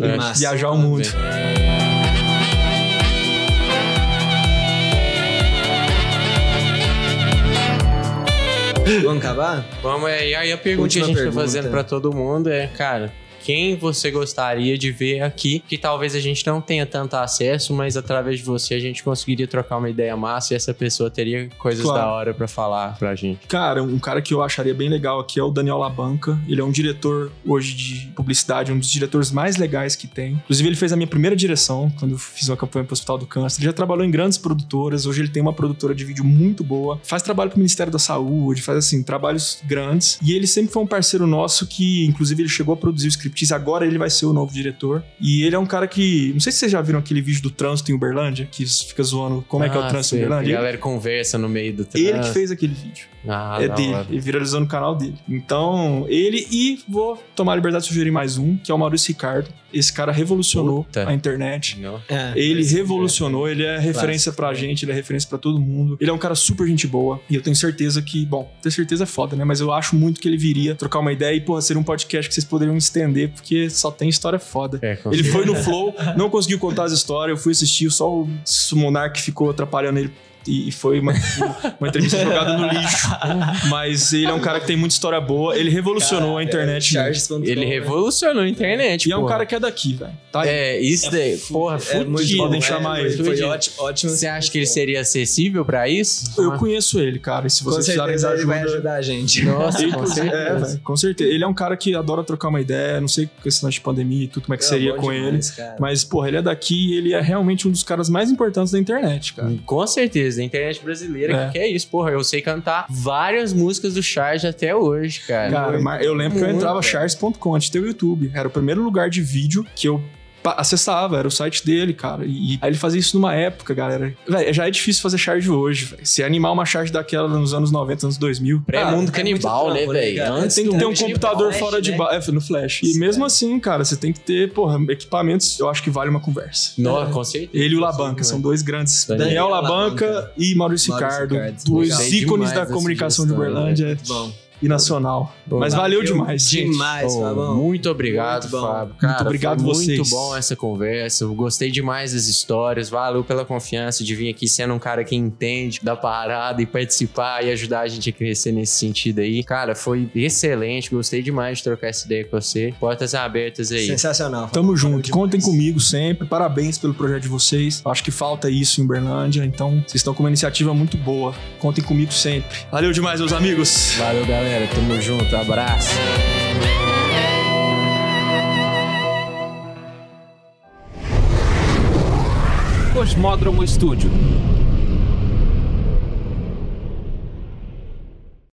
É. Massa. viajar o mundo. Vamos acabar? Vamos aí. Aí a pergunta Última que a gente pergunta. tá fazendo pra todo mundo é, cara, quem você gostaria de ver aqui, que talvez a gente não tenha tanto acesso, mas através de você a gente conseguiria trocar uma ideia massa e essa pessoa teria coisas Claro. da hora pra falar pra gente. Cara, um cara que eu acharia bem legal aqui é o Daniel Labanca. Ele é um diretor hoje de publicidade, um dos diretores mais legais que tem. Inclusive, ele fez a minha primeira direção quando eu fiz uma campanha pro Hospital do Câncer. Ele já trabalhou em grandes produtoras. Hoje ele tem uma produtora de vídeo muito boa. Faz trabalho pro Ministério da Saúde, faz assim, trabalhos grandes. E ele sempre foi um parceiro nosso que, inclusive, ele chegou a produzir o Scriptease. Agora ele vai ser o novo diretor. E ele é um cara que. Não sei se vocês já viram aquele vídeo do trânsito em Uberlândia, que fica zoando como é que é o Ah, trânsito em Uberlândia. A galera conversa no meio do Ele trânsito. que fez aquele vídeo Ah, é dele. hora. Ele viralizou no canal dele. Então, ele e vou tomar a liberdade de sugerir mais um, que é o Maurício Ricardo. Esse cara revolucionou Puta. a internet. É, Ele parece- revolucionou, ele é referência pra gente, ele é referência pra todo mundo. Ele é um cara super gente boa. E eu tenho certeza que, bom, ter certeza é foda, né? Mas eu acho muito que ele viria trocar uma ideia e, porra, seria um podcast que vocês poderiam estender, porque só tem história foda. É, Ele foi no Flow, não conseguiu contar as histórias, eu fui assistir, só o Monark ficou atrapalhando ele. E foi uma, uma entrevista jogada no lixo. [LAUGHS] Mas ele é um cara que tem muita história boa. Ele revolucionou a internet. Charges.com, Ele né? revolucionou a internet, E é um porra. cara que é daqui, velho. Tá. É, isso daí, porra, É muito fudido. bom, podem é, chamar ele. Foi ótimo, ótimo. Você acha que ele seria acessível pra isso? Eu conheço ele, cara. E se Com vocês precisarem de certeza ele vai ajuda. ajudar a gente. [LAUGHS] Nossa, com Inclusive, é, certeza. velho, com certeza. Ele é um cara que adora trocar uma ideia. Não sei questão de pandemia e tudo, como é que seria com demais, ele. cara. Mas, porra, ele é daqui e ele é realmente um dos caras mais importantes da internet, cara. Com certeza, a internet brasileira É. que quer isso, porra. Eu sei cantar várias músicas do Charge até hoje, cara. Cara, mas eu lembro que eu entrava chars.com antes de ter o YouTube. Era o primeiro lugar de vídeo que eu acessava, era o site dele, cara. E, e aí ele fazia isso numa época, galera. Véi, já é difícil fazer charge hoje, velho. Se animar uma charge daquela nos anos 90, anos 2000. Pré-mundo Cara, é canibal, né, né, velho? cara? Antes Tem que ter um computador Flash, fora de né? ba... é, no flash. E Sim, mesmo cara. assim, cara, você tem que ter, porra, equipamentos, eu acho que vale uma conversa. Não, com certeza. Ele e o Labanca são dois grandes. Daniel Daniel Labanca. Labanca e Maurício, Maurício Ricardo, Ricardo. dois ícones da comunicação de Uberlândia Muito bom. E nacional. Mas valeu demais, gente. Demais, Pô, Fabão. muito obrigado, Muito bom. Fábio. Cara, obrigado foi vocês. Muito bom essa conversa. Eu gostei demais das histórias. Valeu pela confiança de vir aqui sendo um cara que entende da parada e participar e ajudar a gente a crescer nesse sentido aí. Cara, foi excelente. Gostei demais de trocar essa ideia com você. Portas abertas aí. Sensacional. Tamo junto, Valeu contem demais. comigo sempre. Parabéns pelo projeto de vocês. Acho que falta isso em Uberlândia, então vocês estão com uma iniciativa muito boa. Contem comigo sempre. Valeu demais, meus amigos. Valeu, galera. Tamo junto. Abraço. Cosmódromo Estúdio.